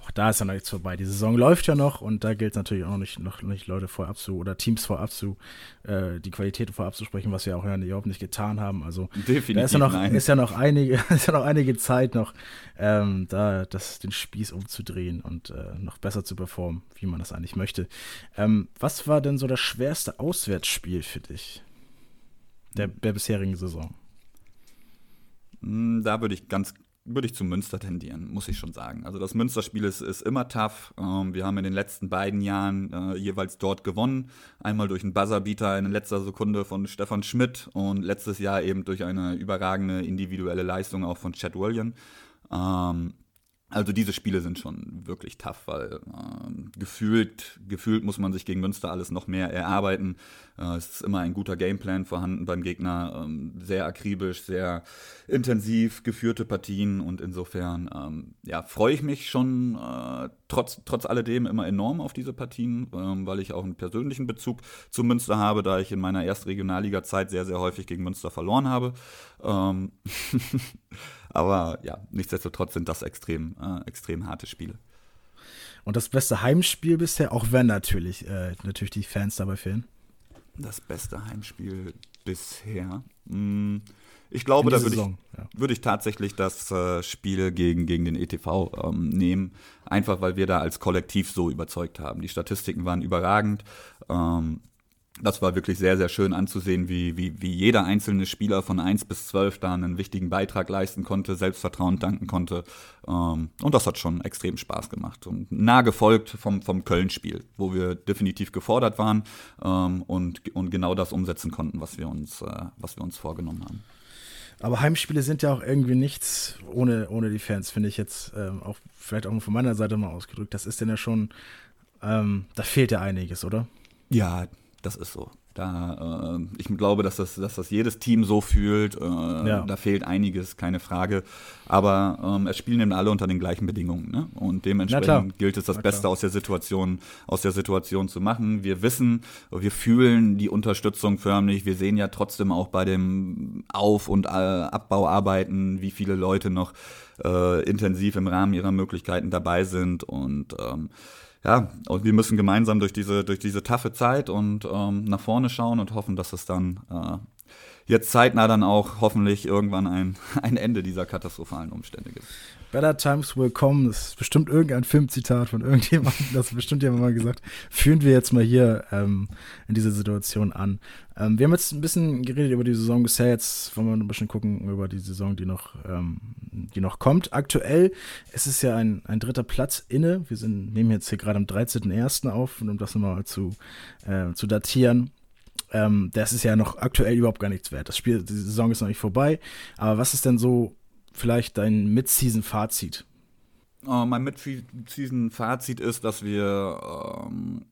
auch da ist ja noch nichts vorbei. Die Saison läuft ja noch und da gilt es natürlich auch nicht, noch nicht Leute vorab zu oder Teams vorab zu, äh, die Qualität vorab zu sprechen, was wir auch ja überhaupt nicht getan haben. Also Definitiv da ist ja noch, nein. ist ja noch einige, ist ja noch einige Zeit noch, ähm, da das, den Spieß umzudrehen und äh, noch besser zu performen, wie man das eigentlich möchte. Ähm, was war denn so das schwerste Auswärtsspiel für dich der, der bisherigen Saison? Hm, da würde ich ganz würde ich zu Münster tendieren, muss ich schon sagen. Also das Münsterspiel ist, ist immer tough. Ähm, wir haben in den letzten beiden Jahren äh, jeweils dort gewonnen. Einmal durch einen Buzzerbeater in letzter Sekunde von Stefan Schmidt und letztes Jahr eben durch eine überragende individuelle Leistung auch von Chad William. Ähm, also diese Spiele sind schon wirklich tough, weil äh, gefühlt, gefühlt muss man sich gegen Münster alles noch mehr erarbeiten. Äh, es ist immer ein guter Gameplan vorhanden beim Gegner, ähm, sehr akribisch, sehr intensiv geführte Partien und insofern ähm, ja, freue ich mich schon äh, trotz, trotz alledem immer enorm auf diese Partien, ähm, weil ich auch einen persönlichen Bezug zu Münster habe, da ich in meiner ersten Regionalliga-Zeit sehr, sehr häufig gegen Münster verloren habe. Aber ja, nichtsdestotrotz sind das extrem, äh, extrem harte Spiele. Und das beste Heimspiel bisher, auch wenn natürlich, äh, natürlich die Fans dabei fehlen? Das beste Heimspiel bisher. Hm, ich glaube, da würde ich, ja. würd ich tatsächlich das äh, Spiel gegen, gegen den ETV ähm, nehmen, einfach weil wir da als Kollektiv so überzeugt haben. Die Statistiken waren überragend. Ähm, das war wirklich sehr, sehr schön anzusehen, wie, wie, wie jeder einzelne Spieler von 1 bis 12 da einen wichtigen Beitrag leisten konnte, Selbstvertrauen danken konnte. Ähm, und das hat schon extrem Spaß gemacht. Und nah gefolgt vom, vom Köln-Spiel, wo wir definitiv gefordert waren ähm, und, und genau das umsetzen konnten, was wir uns, äh, was wir uns vorgenommen haben. Aber Heimspiele sind ja auch irgendwie nichts ohne, ohne die Fans, finde ich jetzt ähm, auch vielleicht auch von meiner Seite mal ausgedrückt. Das ist denn ja schon, ähm, da fehlt ja einiges, oder? Ja, das ist so. Da, äh, ich glaube, dass das, dass das jedes Team so fühlt. Äh, ja. Da fehlt einiges, keine Frage. Aber ähm, es spielen eben alle unter den gleichen Bedingungen. Ne? Und dementsprechend gilt es, das Beste aus der Situation, aus der Situation zu machen. Wir wissen, wir fühlen die Unterstützung förmlich. Wir sehen ja trotzdem auch bei dem Auf- und äh, Abbauarbeiten, wie viele Leute noch äh, intensiv im Rahmen ihrer Möglichkeiten dabei sind. Und ähm, ja, und wir müssen gemeinsam durch diese, durch diese taffe Zeit und ähm, nach vorne schauen und hoffen, dass es dann äh, jetzt zeitnah dann auch hoffentlich irgendwann ein, ein Ende dieser katastrophalen Umstände gibt. Better Times Will Come, das ist bestimmt irgendein Filmzitat von irgendjemandem, das bestimmt jemand mal gesagt. Führen wir jetzt mal hier ähm, in dieser Situation an. Ähm, wir haben jetzt ein bisschen geredet über die Saison bisher, jetzt wollen wir ein bisschen gucken über die Saison, die noch, ähm, die noch kommt. Aktuell ist es ja ein, ein dritter Platz inne. Wir sind, nehmen jetzt hier gerade am 13.01. auf, um das nochmal zu, äh, zu datieren. Ähm, das ist ja noch aktuell überhaupt gar nichts wert. Das Spiel, die Saison ist noch nicht vorbei. Aber was ist denn so vielleicht dein Mid-Season-Fazit? Uh, mein Mid-Season-Fazit ist, dass wir, ähm,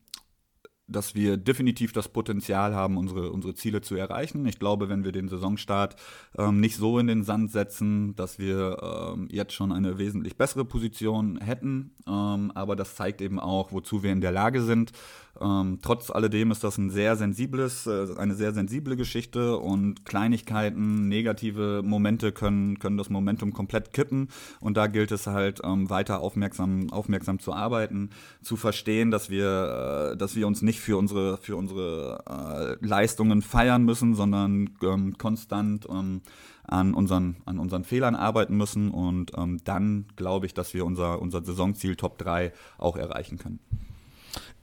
dass wir definitiv das Potenzial haben, unsere, unsere Ziele zu erreichen. Ich glaube, wenn wir den Saisonstart ähm, nicht so in den Sand setzen, dass wir ähm, jetzt schon eine wesentlich bessere Position hätten. Ähm, aber das zeigt eben auch, wozu wir in der Lage sind. Ähm, trotz alledem ist das ein sehr sensibles, äh, eine sehr sensible Geschichte und Kleinigkeiten, negative Momente können, können das Momentum komplett kippen. Und da gilt es halt ähm, weiter aufmerksam, aufmerksam zu arbeiten, zu verstehen, dass wir, äh, dass wir uns nicht für unsere, für unsere äh, Leistungen feiern müssen, sondern ähm, konstant ähm, an unseren, an unseren Fehlern arbeiten müssen. Und ähm, dann glaube ich, dass wir unser, unser Saisonziel Top 3 auch erreichen können.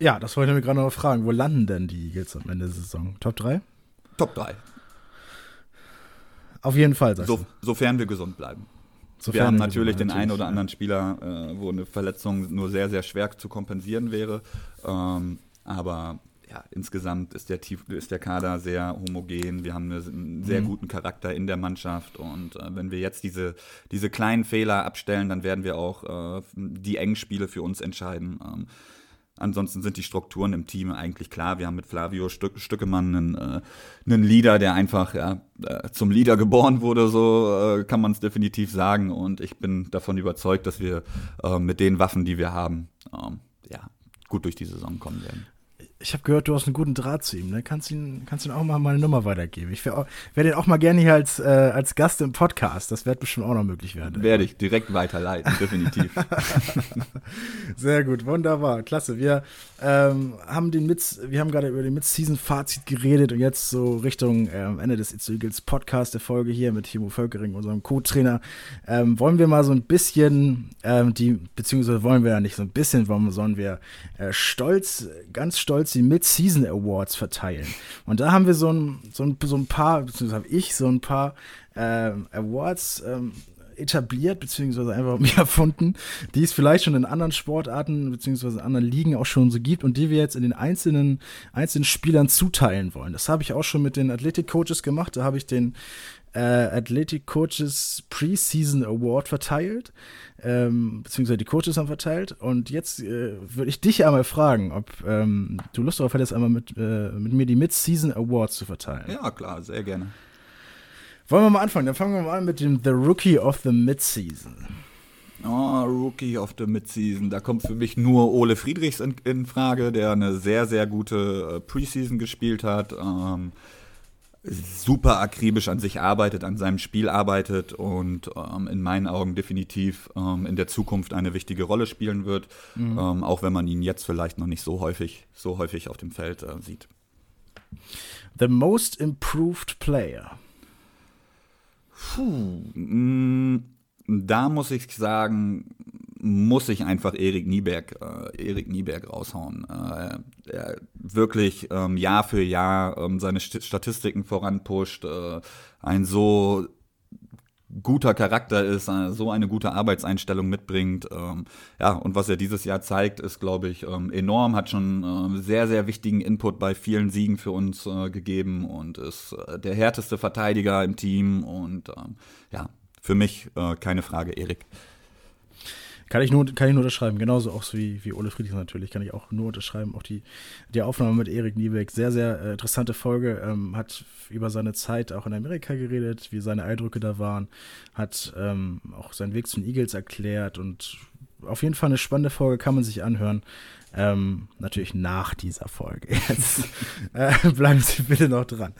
Ja, das wollte ich mir gerade noch fragen. Wo landen denn die Eagles am Ende der Saison? Top 3? Top 3. Auf jeden Fall, sagst so, du. Sofern wir gesund bleiben. Sofern wir haben natürlich den einen oder anderen Spieler, äh, wo eine Verletzung nur sehr, sehr schwer zu kompensieren wäre. Ähm, aber ja, insgesamt ist der, Tief ist der Kader sehr homogen. Wir haben einen sehr mhm. guten Charakter in der Mannschaft. Und äh, wenn wir jetzt diese, diese kleinen Fehler abstellen, dann werden wir auch äh, die engen Spiele für uns entscheiden. Ähm, Ansonsten sind die Strukturen im Team eigentlich klar. Wir haben mit Flavio Stück, Stückemann einen, äh, einen Leader, der einfach ja, äh, zum Leader geboren wurde, so äh, kann man es definitiv sagen. Und ich bin davon überzeugt, dass wir äh, mit den Waffen, die wir haben, ähm, ja, gut durch die Saison kommen werden ich habe gehört, du hast einen guten Draht zu ihm. Ne? Kannst ihn, kannst ihn auch mal meine Nummer weitergeben. Ich werde ihn auch mal gerne hier als, äh, als Gast im Podcast. Das wird bestimmt auch noch möglich werden. Werde ich direkt weiterleiten, definitiv. Sehr gut, wunderbar, klasse. Wir ähm, haben den Mid, wir haben gerade über den Mid-Season-Fazit geredet und jetzt so Richtung ähm, Ende des Eagles Podcast der Folge hier mit Timo Völkering, unserem Co-Trainer, ähm, wollen wir mal so ein bisschen ähm, die, beziehungsweise wollen wir ja nicht so ein bisschen, wollen, sollen wir äh, stolz, ganz stolz die Mid-Season Awards verteilen. Und da haben wir so ein, so ein, so ein paar, beziehungsweise habe ich so ein paar äh, Awards ähm, etabliert, beziehungsweise einfach mir erfunden, die es vielleicht schon in anderen Sportarten, beziehungsweise in anderen Ligen auch schon so gibt und die wir jetzt in den einzelnen, einzelnen Spielern zuteilen wollen. Das habe ich auch schon mit den Athletic Coaches gemacht. Da habe ich den äh, Athletic Coaches Preseason Award verteilt, ähm, beziehungsweise die Coaches haben verteilt. Und jetzt äh, würde ich dich einmal fragen, ob ähm, du Lust darauf hättest, einmal mit, äh, mit mir die Mid-Season Awards zu verteilen. Ja, klar, sehr gerne. Wollen wir mal anfangen? Dann fangen wir mal an mit dem The Rookie of the Mid-Season. Oh, Rookie of the Midseason. Da kommt für mich nur Ole Friedrichs in, in Frage, der eine sehr, sehr gute äh, Preseason gespielt hat. Ähm, super akribisch an sich arbeitet, an seinem Spiel arbeitet und ähm, in meinen Augen definitiv ähm, in der Zukunft eine wichtige Rolle spielen wird, mhm. ähm, auch wenn man ihn jetzt vielleicht noch nicht so häufig, so häufig auf dem Feld äh, sieht. The most improved player. Puh, mm, da muss ich sagen, muss ich einfach Erik Nieberg, äh, Erik Nieberg raushauen. Äh, er wirklich ähm, Jahr für Jahr ähm, seine Statistiken voranpusht, äh, ein so guter Charakter ist, äh, so eine gute Arbeitseinstellung mitbringt. Ähm, ja, und was er dieses Jahr zeigt, ist, glaube ich, ähm, enorm, hat schon äh, sehr, sehr wichtigen Input bei vielen Siegen für uns äh, gegeben und ist äh, der härteste Verteidiger im Team und ähm, ja, für mich äh, keine Frage, Erik. Kann ich nur, kann ich nur unterschreiben. Genauso auch wie, wie Ole Friedrich natürlich. Kann ich auch nur unterschreiben. Auch die, die Aufnahme mit Erik Niebeck. Sehr, sehr äh, interessante Folge. Ähm, hat über seine Zeit auch in Amerika geredet, wie seine Eindrücke da waren. Hat ähm, auch seinen Weg zu den Eagles erklärt und auf jeden Fall eine spannende Folge, kann man sich anhören. Ähm, natürlich nach dieser Folge. Jetzt äh, bleiben Sie bitte noch dran.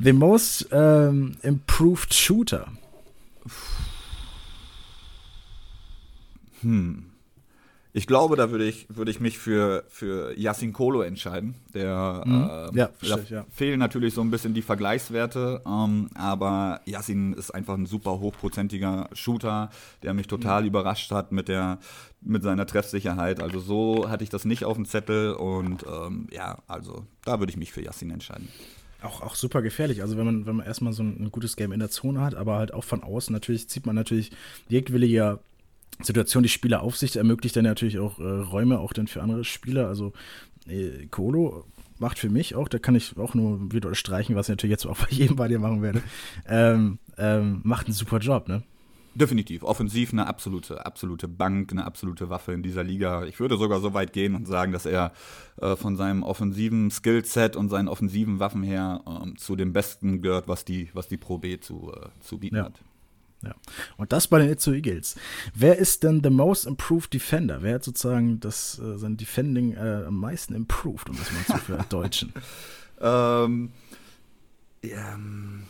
The Most ähm, Improved Shooter. Hm. Ich glaube, da würde ich, würde ich mich für, für Yassin Kolo entscheiden. Der, mhm. äh, ja, da ja. fehlen natürlich so ein bisschen die Vergleichswerte, ähm, aber Yassin ist einfach ein super hochprozentiger Shooter, der mich total mhm. überrascht hat mit, der, mit seiner Treffsicherheit. Also so hatte ich das nicht auf dem Zettel und ähm, ja, also da würde ich mich für Yassin entscheiden. Auch, auch super gefährlich. Also wenn man, wenn man erstmal so ein, ein, gutes Game in der Zone hat, aber halt auch von außen natürlich zieht man natürlich jegwilliger Situation die Spieleraufsicht ermöglicht dann natürlich auch äh, Räume auch dann für andere Spieler. Also äh, Kolo macht für mich auch, da kann ich auch nur wieder streichen, was ich natürlich jetzt auch bei jedem bei dir machen werde, ähm, ähm, macht einen super Job, ne? Definitiv. Offensiv eine absolute, absolute Bank, eine absolute Waffe in dieser Liga. Ich würde sogar so weit gehen und sagen, dass er äh, von seinem offensiven Skillset und seinen offensiven Waffen her äh, zu dem Besten gehört, was die, was die Pro B zu, äh, zu bieten ja. hat. Ja. Und das bei den Itzu Eagles. Wer ist denn the most improved defender? Wer hat sozusagen das, äh, sein Defending äh, am meisten improved, um das mal zu verdeutschen? ähm, ja, ähm,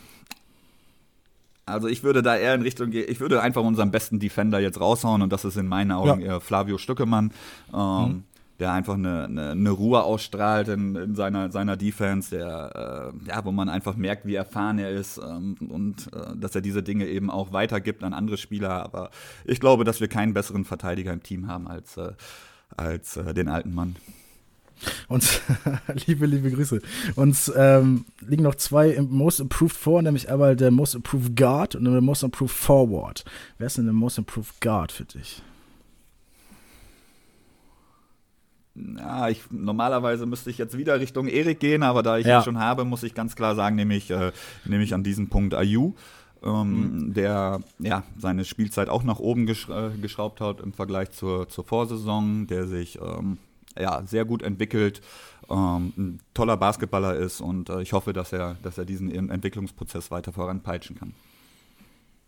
also ich würde da eher in Richtung gehen, ich würde einfach unseren besten Defender jetzt raushauen und das ist in meinen Augen ja. Flavio Stückemann. Ähm, mhm der einfach eine, eine, eine Ruhe ausstrahlt in, in, seiner, seiner Defense, der, äh, ja, wo man einfach merkt, wie erfahren er ist ähm, und äh, dass er diese Dinge eben auch weitergibt an andere Spieler. Aber ich glaube, dass wir keinen besseren Verteidiger im Team haben als, äh, als äh, den alten Mann. Und liebe, liebe Grüße. Uns ähm, liegen noch zwei Most Improved vor, nämlich einmal der Most Improved Guard und der Most Improved Forward. Wer ist denn der Most Improved Guard für dich? Ja, ich, normalerweise müsste ich jetzt wieder Richtung Erik gehen, aber da ich ja. ihn schon habe, muss ich ganz klar sagen, nehme ich, äh, nehme ich an diesem Punkt Ayu, ähm, mhm. der ja, seine Spielzeit auch nach oben gesch äh, geschraubt hat im Vergleich zur, zur Vorsaison, der sich ähm, ja, sehr gut entwickelt, ähm, ein toller Basketballer ist und äh, ich hoffe, dass er, dass er diesen Entwicklungsprozess weiter voranpeitschen kann.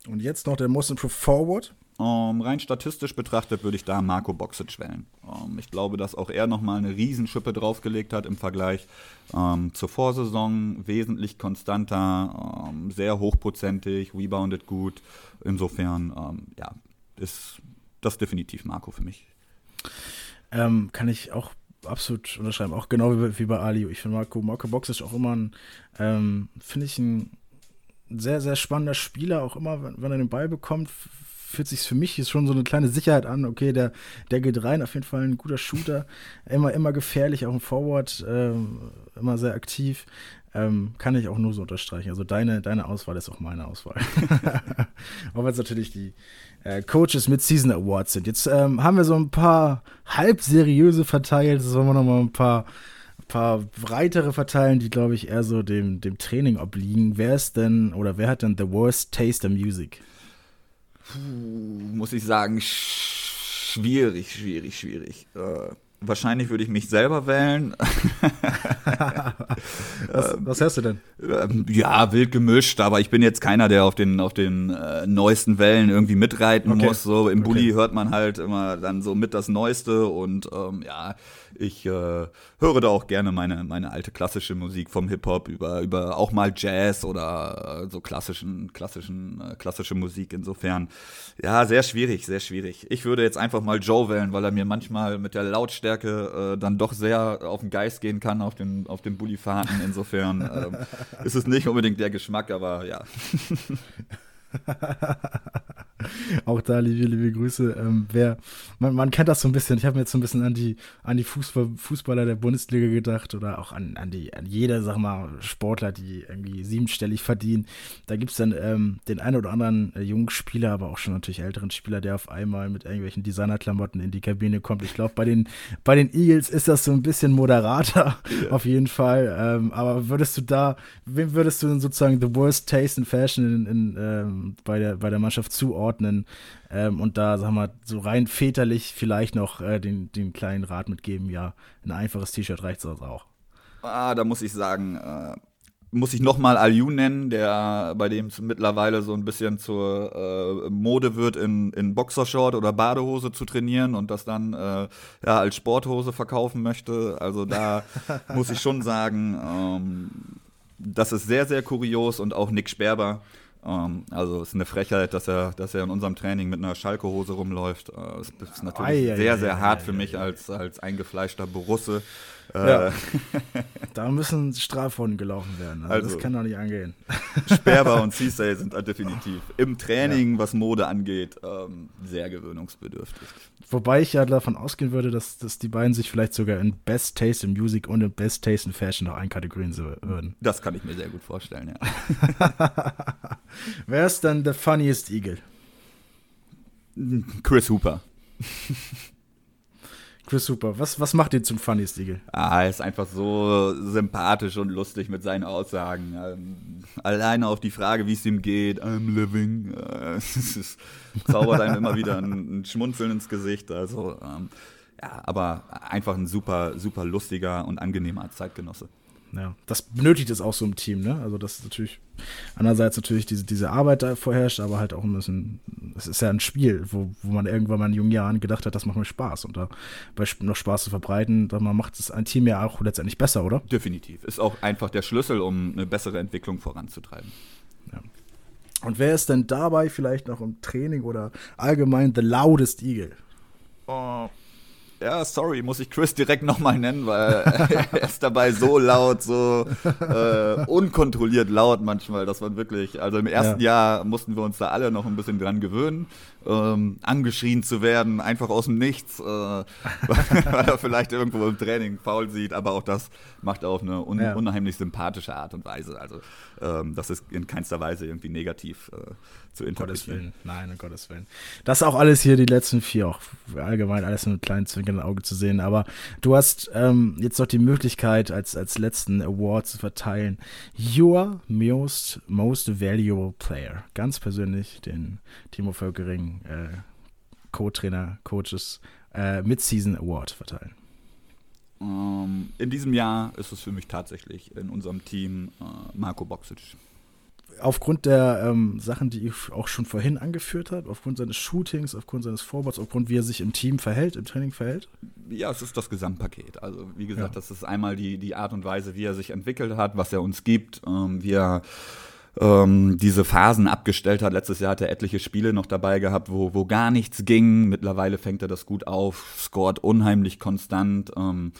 Und jetzt noch der Most Improved Forward. Um, ähm, rein statistisch betrachtet würde ich da Marco Boxic wählen. Um, ähm, ich glaube, dass auch er nochmal eine Riesenschippe draufgelegt hat im Vergleich um, ähm, zur Vorsaison. Wesentlich konstanter, sehr hochprozentig, rebounded gut. Insofern, ja, ist das definitiv Marco für mich. kann ich auch absolut unterschreiben. Auch genau wie, wie bei Ali. Ich finde Marco, Marco Boxic auch immer ein, finde ich ein sehr, sehr spannender Spieler, auch immer, wenn, wenn er den Ball bekommt, fühlt sich für mich schon so eine kleine Sicherheit an. Okay, der, der geht rein, auf jeden Fall ein guter Shooter, immer, immer gefährlich, auch im Forward, ähm, immer sehr aktiv. Ähm, kann ich auch nur so unterstreichen. Also deine, deine Auswahl ist auch meine Auswahl. auch wenn es natürlich die äh, Coaches mit Season Awards sind. Jetzt ähm, haben wir so ein paar halb seriöse verteilt. Jetzt wollen wir noch mal ein paar, paar breitere verteilen, die, glaube ich, eher so dem, dem Training obliegen. Wer ist denn oder wer hat denn the worst taste in music? Puh, muss ich sagen, schwierig, schwierig, schwierig. Äh, wahrscheinlich würde ich mich selber wählen. was, was hast du denn? Ähm, ja, wild gemischt, aber ich bin jetzt keiner, der auf den, auf den äh, neuesten Wellen irgendwie mitreiten okay. muss. So im Bulli okay. hört man halt immer dann so mit das Neueste und ähm, ja, ich äh, höre da auch gerne meine, meine alte klassische Musik vom Hip-Hop über, über auch mal Jazz oder äh, so klassischen, klassischen, äh, klassische Musik. Insofern, ja, sehr schwierig, sehr schwierig. Ich würde jetzt einfach mal Joe wählen, weil er mir manchmal mit der Lautstärke äh, dann doch sehr auf den Geist gehen kann auf den, auf den Bulli-Fahrten. Insofern ähm, ist es nicht unbedingt der Geschmack, aber ja. Auch da liebe, liebe Grüße. Ähm, wer, man, man, kennt das so ein bisschen. Ich habe mir jetzt so ein bisschen an die, an die Fußball, Fußballer der Bundesliga gedacht oder auch an, an, die, an jede, sag mal, Sportler, die irgendwie siebenstellig verdienen. Da gibt es dann ähm, den einen oder anderen äh, jungen Spieler, aber auch schon natürlich älteren Spieler, der auf einmal mit irgendwelchen Designerklamotten in die Kabine kommt. Ich glaube, bei den, bei den Eagles ist das so ein bisschen moderater, ja. auf jeden Fall. Ähm, aber würdest du da, wem würdest du denn sozusagen the worst taste in fashion in, in, ähm, bei, der, bei der Mannschaft zuordnen? ähm, und da, sagen wir so rein väterlich vielleicht noch äh, den, den kleinen Rat mitgeben, ja, ein einfaches T-Shirt reicht sonst auch. Ah, da muss ich sagen, äh, muss ich nochmal Aliu nennen, der bei dem es mittlerweile so ein bisschen zur äh, Mode wird, in, in Boxershort oder Badehose zu trainieren und das dann äh, ja, als Sporthose verkaufen möchte. Also da muss ich schon sagen, ähm, das ist sehr, sehr kurios und auch Nick Sperber. Ähm, also es ist eine Frechheit, dass er, dass er in unserem Training mit einer Schalke-Hose rumläuft. Äh, das ist natürlich ei, sehr, ei, sehr ei, hart für mich als, als eingefleischter Borusse. Ja. Äh, da müssen Strafrunden gelaufen werden. Also, also, das kann doch nicht angehen. Sperber und Cisse sind definitiv im Training, ja. was Mode angeht, ähm, sehr gewöhnungsbedürftig. Wobei ich ja davon ausgehen würde, dass, dass die beiden sich vielleicht sogar in Best Taste in Music und in Best Taste in Fashion noch einkategorieren würden. Das kann ich mir sehr gut vorstellen, ja. Wer ist dann der funniest Eagle? Chris Hooper. Chris Super. Was, was macht ihn zum Funny Eagle? Ah, er ist einfach so sympathisch und lustig mit seinen Aussagen. Ähm, alleine auf die Frage, wie es ihm geht, I'm living, äh, es zaubert einem immer wieder ein, ein, Schmunzeln ins Gesicht. Also, ähm, ja, aber einfach ein super, super lustiger und angenehmer Zeitgenosse. Ja, das benötigt es auch so im Team, ne? Also das ist natürlich einerseits natürlich diese, diese Arbeit da vorherrscht, aber halt auch ein bisschen, es ist ja ein Spiel, wo, wo man irgendwann mal in jungen Jahren gedacht hat, das macht mir Spaß und da bei noch Spaß zu verbreiten, dann macht es ein Team ja auch letztendlich besser, oder? Definitiv. Ist auch einfach der Schlüssel, um eine bessere Entwicklung voranzutreiben. Ja. Und wer ist denn dabei vielleicht noch im Training oder allgemein the loudest Eagle? Oh, ja, sorry, muss ich Chris direkt nochmal nennen, weil er ist dabei so laut, so äh, unkontrolliert laut manchmal, dass man wirklich, also im ersten ja. Jahr mussten wir uns da alle noch ein bisschen dran gewöhnen, ähm, angeschrien zu werden, einfach aus dem Nichts, äh, weil er vielleicht irgendwo im Training faul sieht, aber auch das macht er auf eine un ja. unheimlich sympathische Art und Weise. Also ähm, das ist in keinster Weise irgendwie negativ äh, zu interpretieren. Gottes Willen, nein, um Gottes Willen. Das auch alles hier, die letzten vier, auch allgemein alles mit einem kleinen zwinkernden Auge zu sehen. Aber du hast ähm, jetzt noch die Möglichkeit, als, als letzten Award zu verteilen. Your most, most valuable player. Ganz persönlich den Timo Völkering, äh, Co-Trainer, Coaches, äh, Mid-Season Award verteilen. Ähm, in diesem Jahr ist es für mich tatsächlich in unserem Team äh, Marco Boxic. Aufgrund der ähm, Sachen, die ich auch schon vorhin angeführt habe, aufgrund seines Shootings, aufgrund seines Vorbaus, aufgrund wie er sich im Team verhält, im Training verhält? Ja, es ist das Gesamtpaket. Also wie gesagt, ja. das ist einmal die, die Art und Weise, wie er sich entwickelt hat, was er uns gibt, ähm, wie er ähm, diese Phasen abgestellt hat. Letztes Jahr hat er etliche Spiele noch dabei gehabt, wo, wo gar nichts ging. Mittlerweile fängt er das gut auf, scoret unheimlich konstant. Ähm,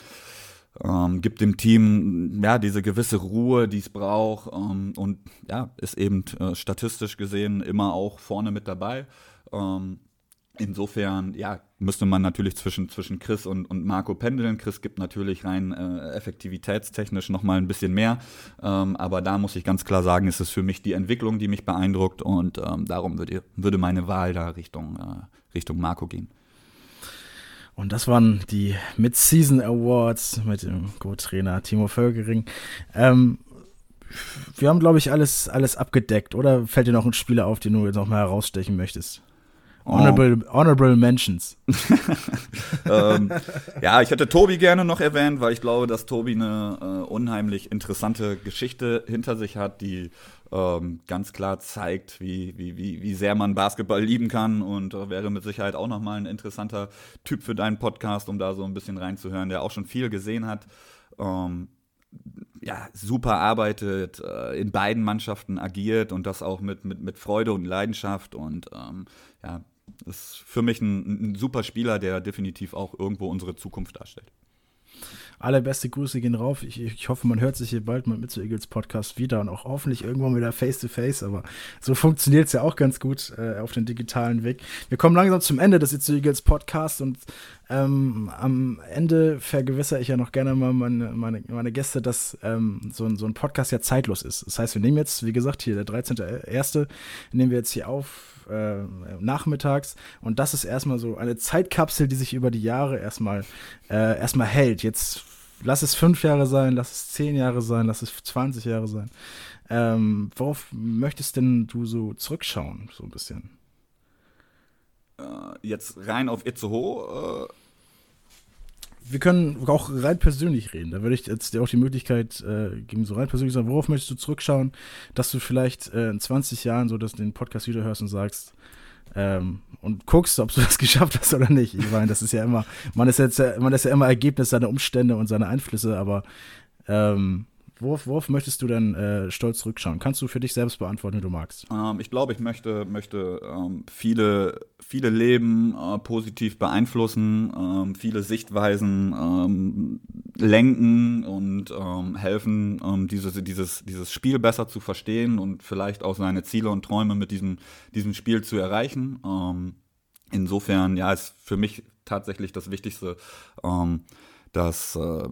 ähm, gibt dem Team ja diese gewisse Ruhe, die es braucht ähm, und ja ist eben äh, statistisch gesehen immer auch vorne mit dabei. Ähm, Insofern, ja, müsste man natürlich zwischen, zwischen Chris und, und Marco pendeln. Chris gibt natürlich rein äh, effektivitätstechnisch nochmal ein bisschen mehr. Ähm, aber da muss ich ganz klar sagen, ist es für mich die Entwicklung, die mich beeindruckt. Und ähm, darum würde, würde meine Wahl da Richtung, äh, Richtung Marco gehen. Und das waren die Mid-Season Awards mit dem Co-Trainer Timo Völkering. Ähm, wir haben, glaube ich, alles, alles abgedeckt. Oder fällt dir noch ein Spieler auf, den du jetzt noch mal herausstechen möchtest? Honorable, oh. honorable Mentions. ähm, ja, ich hätte Tobi gerne noch erwähnt, weil ich glaube, dass Tobi eine äh, unheimlich interessante Geschichte hinter sich hat, die ähm, ganz klar zeigt, wie, wie, wie, wie sehr man Basketball lieben kann und äh, wäre mit Sicherheit auch nochmal ein interessanter Typ für deinen Podcast, um da so ein bisschen reinzuhören, der auch schon viel gesehen hat. Ähm, ja, super arbeitet, äh, in beiden Mannschaften agiert und das auch mit, mit, mit Freude und Leidenschaft und ähm, ja, ist für mich ein, ein super Spieler, der definitiv auch irgendwo unsere Zukunft darstellt. Allerbeste Grüße gehen rauf. Ich, ich, hoffe, man hört sich hier bald mal mit zu Eagles Podcast wieder und auch hoffentlich irgendwann wieder face to face. Aber so funktioniert es ja auch ganz gut äh, auf den digitalen Weg. Wir kommen langsam zum Ende des It's Eagles Podcast und ähm, am Ende vergewissere ich ja noch gerne mal meine, meine, meine Gäste, dass ähm, so, ein, so ein Podcast ja zeitlos ist. Das heißt, wir nehmen jetzt, wie gesagt, hier der 13.01. nehmen wir jetzt hier auf äh, nachmittags. Und das ist erstmal so eine Zeitkapsel, die sich über die Jahre erstmal, äh, erstmal hält. Jetzt lass es fünf Jahre sein, lass es zehn Jahre sein, lass es 20 Jahre sein. Ähm, worauf möchtest denn du so zurückschauen, so ein bisschen? äh, jetzt rein auf Itzehoe äh, wir können auch rein persönlich reden. Da würde ich jetzt dir auch die Möglichkeit äh, geben, so rein persönlich sagen, worauf möchtest du zurückschauen, dass du vielleicht äh, in 20 Jahren so dass den Podcast wieder hörst und sagst ähm, und guckst, ob du das geschafft hast oder nicht. Ich meine, das ist ja immer, man ist jetzt, man ist ja immer Ergebnis seiner Umstände und seiner Einflüsse, aber ähm, Worauf, worauf, möchtest du denn äh, stolz zurückschauen? Kannst du für dich selbst beantworten, wie du magst? Ähm, ich glaube, ich möchte, möchte ähm, viele, viele Leben äh, positiv beeinflussen, ähm, viele Sichtweisen ähm, lenken und ähm, helfen, ähm, dieses, dieses, dieses Spiel besser zu verstehen und vielleicht auch seine Ziele und Träume mit diesem, diesem Spiel zu erreichen. insofern, ja, ist für mich tatsächlich das Wichtigste, dass äh,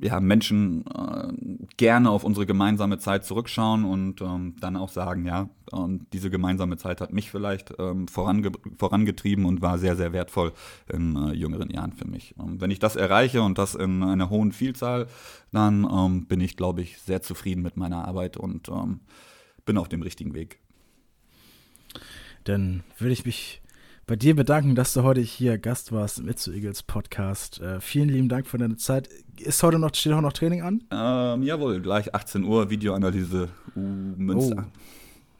ja, Menschen äh, gerne auf unsere gemeinsame Zeit zurückschauen und ähm, dann auch sagen, ja, ähm, diese gemeinsame Zeit hat mich vielleicht ähm, vorange vorangetrieben und war sehr, sehr wertvoll in äh, jüngeren Jahren für mich. Ähm, wenn ich das erreiche und das in einer hohen Vielzahl, dann ähm, bin ich, glaube ich, sehr zufrieden mit meiner Arbeit und ähm, bin auf dem richtigen Weg. Dann würde ich mich bei dir bedanken, dass du heute hier Gast warst im Itzu Eagles Podcast. Äh, vielen lieben Dank für deine Zeit. Ist heute noch, steht heute noch Training an? Ähm, jawohl, gleich 18 Uhr, Videoanalyse U Münster.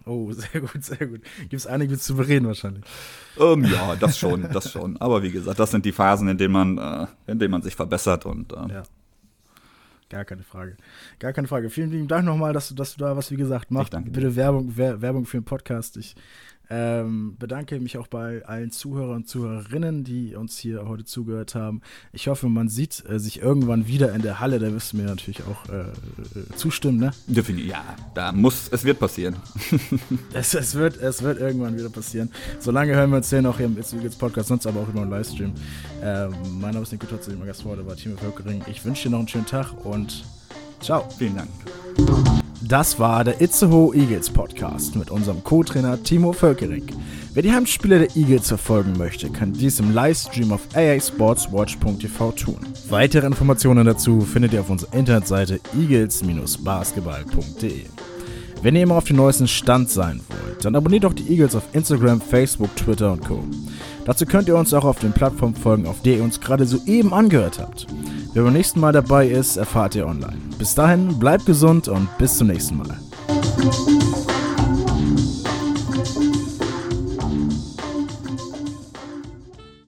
Oh. oh sehr gut, sehr gut. Gibt es einiges zu bereden wahrscheinlich. Ähm, ja, das schon, das schon. Aber wie gesagt, das sind die Phasen, in denen man, äh, in denen man sich verbessert und äh, ja. Gar keine Frage. Gar keine Frage. Vielen lieben Dank nochmal, dass du, dass du da was, wie gesagt, machst. Bitte Werbung, Werbung für den Podcast. Ich ähm, bedanke mich auch bei allen Zuhörern und Zuhörerinnen, die uns hier heute zugehört haben. Ich hoffe, man sieht äh, sich irgendwann wieder in der Halle. Da wirst du mir natürlich auch äh, äh zustimmen, ne? Definitiv. Ja, da muss, es wird passieren. es, es, wird, es wird irgendwann wieder passieren. Solange hören wir uns hier noch hier im It's Podcast, sonst aber auch über einen Livestream. Ähm, mein Name ist Nico Totze, immer Gast vor, war Timo Völkering. Ich wünsche dir noch einen schönen Tag und ciao. Vielen Dank. Das war der Itzehoe Eagles Podcast mit unserem Co-Trainer Timo Völkering. Wer die Heimspiele der Eagles verfolgen möchte, kann dies im Livestream auf aasportswatch.tv tun. Weitere Informationen dazu findet ihr auf unserer Internetseite eagles-basketball.de. Wenn ihr immer auf dem neuesten Stand sein wollt, dann abonniert doch die Eagles auf Instagram, Facebook, Twitter und Co. Dazu könnt ihr uns auch auf den Plattformen folgen, auf der ihr uns gerade soeben angehört habt. Wer beim nächsten Mal dabei ist, erfahrt ihr online. Bis dahin, bleibt gesund und bis zum nächsten Mal.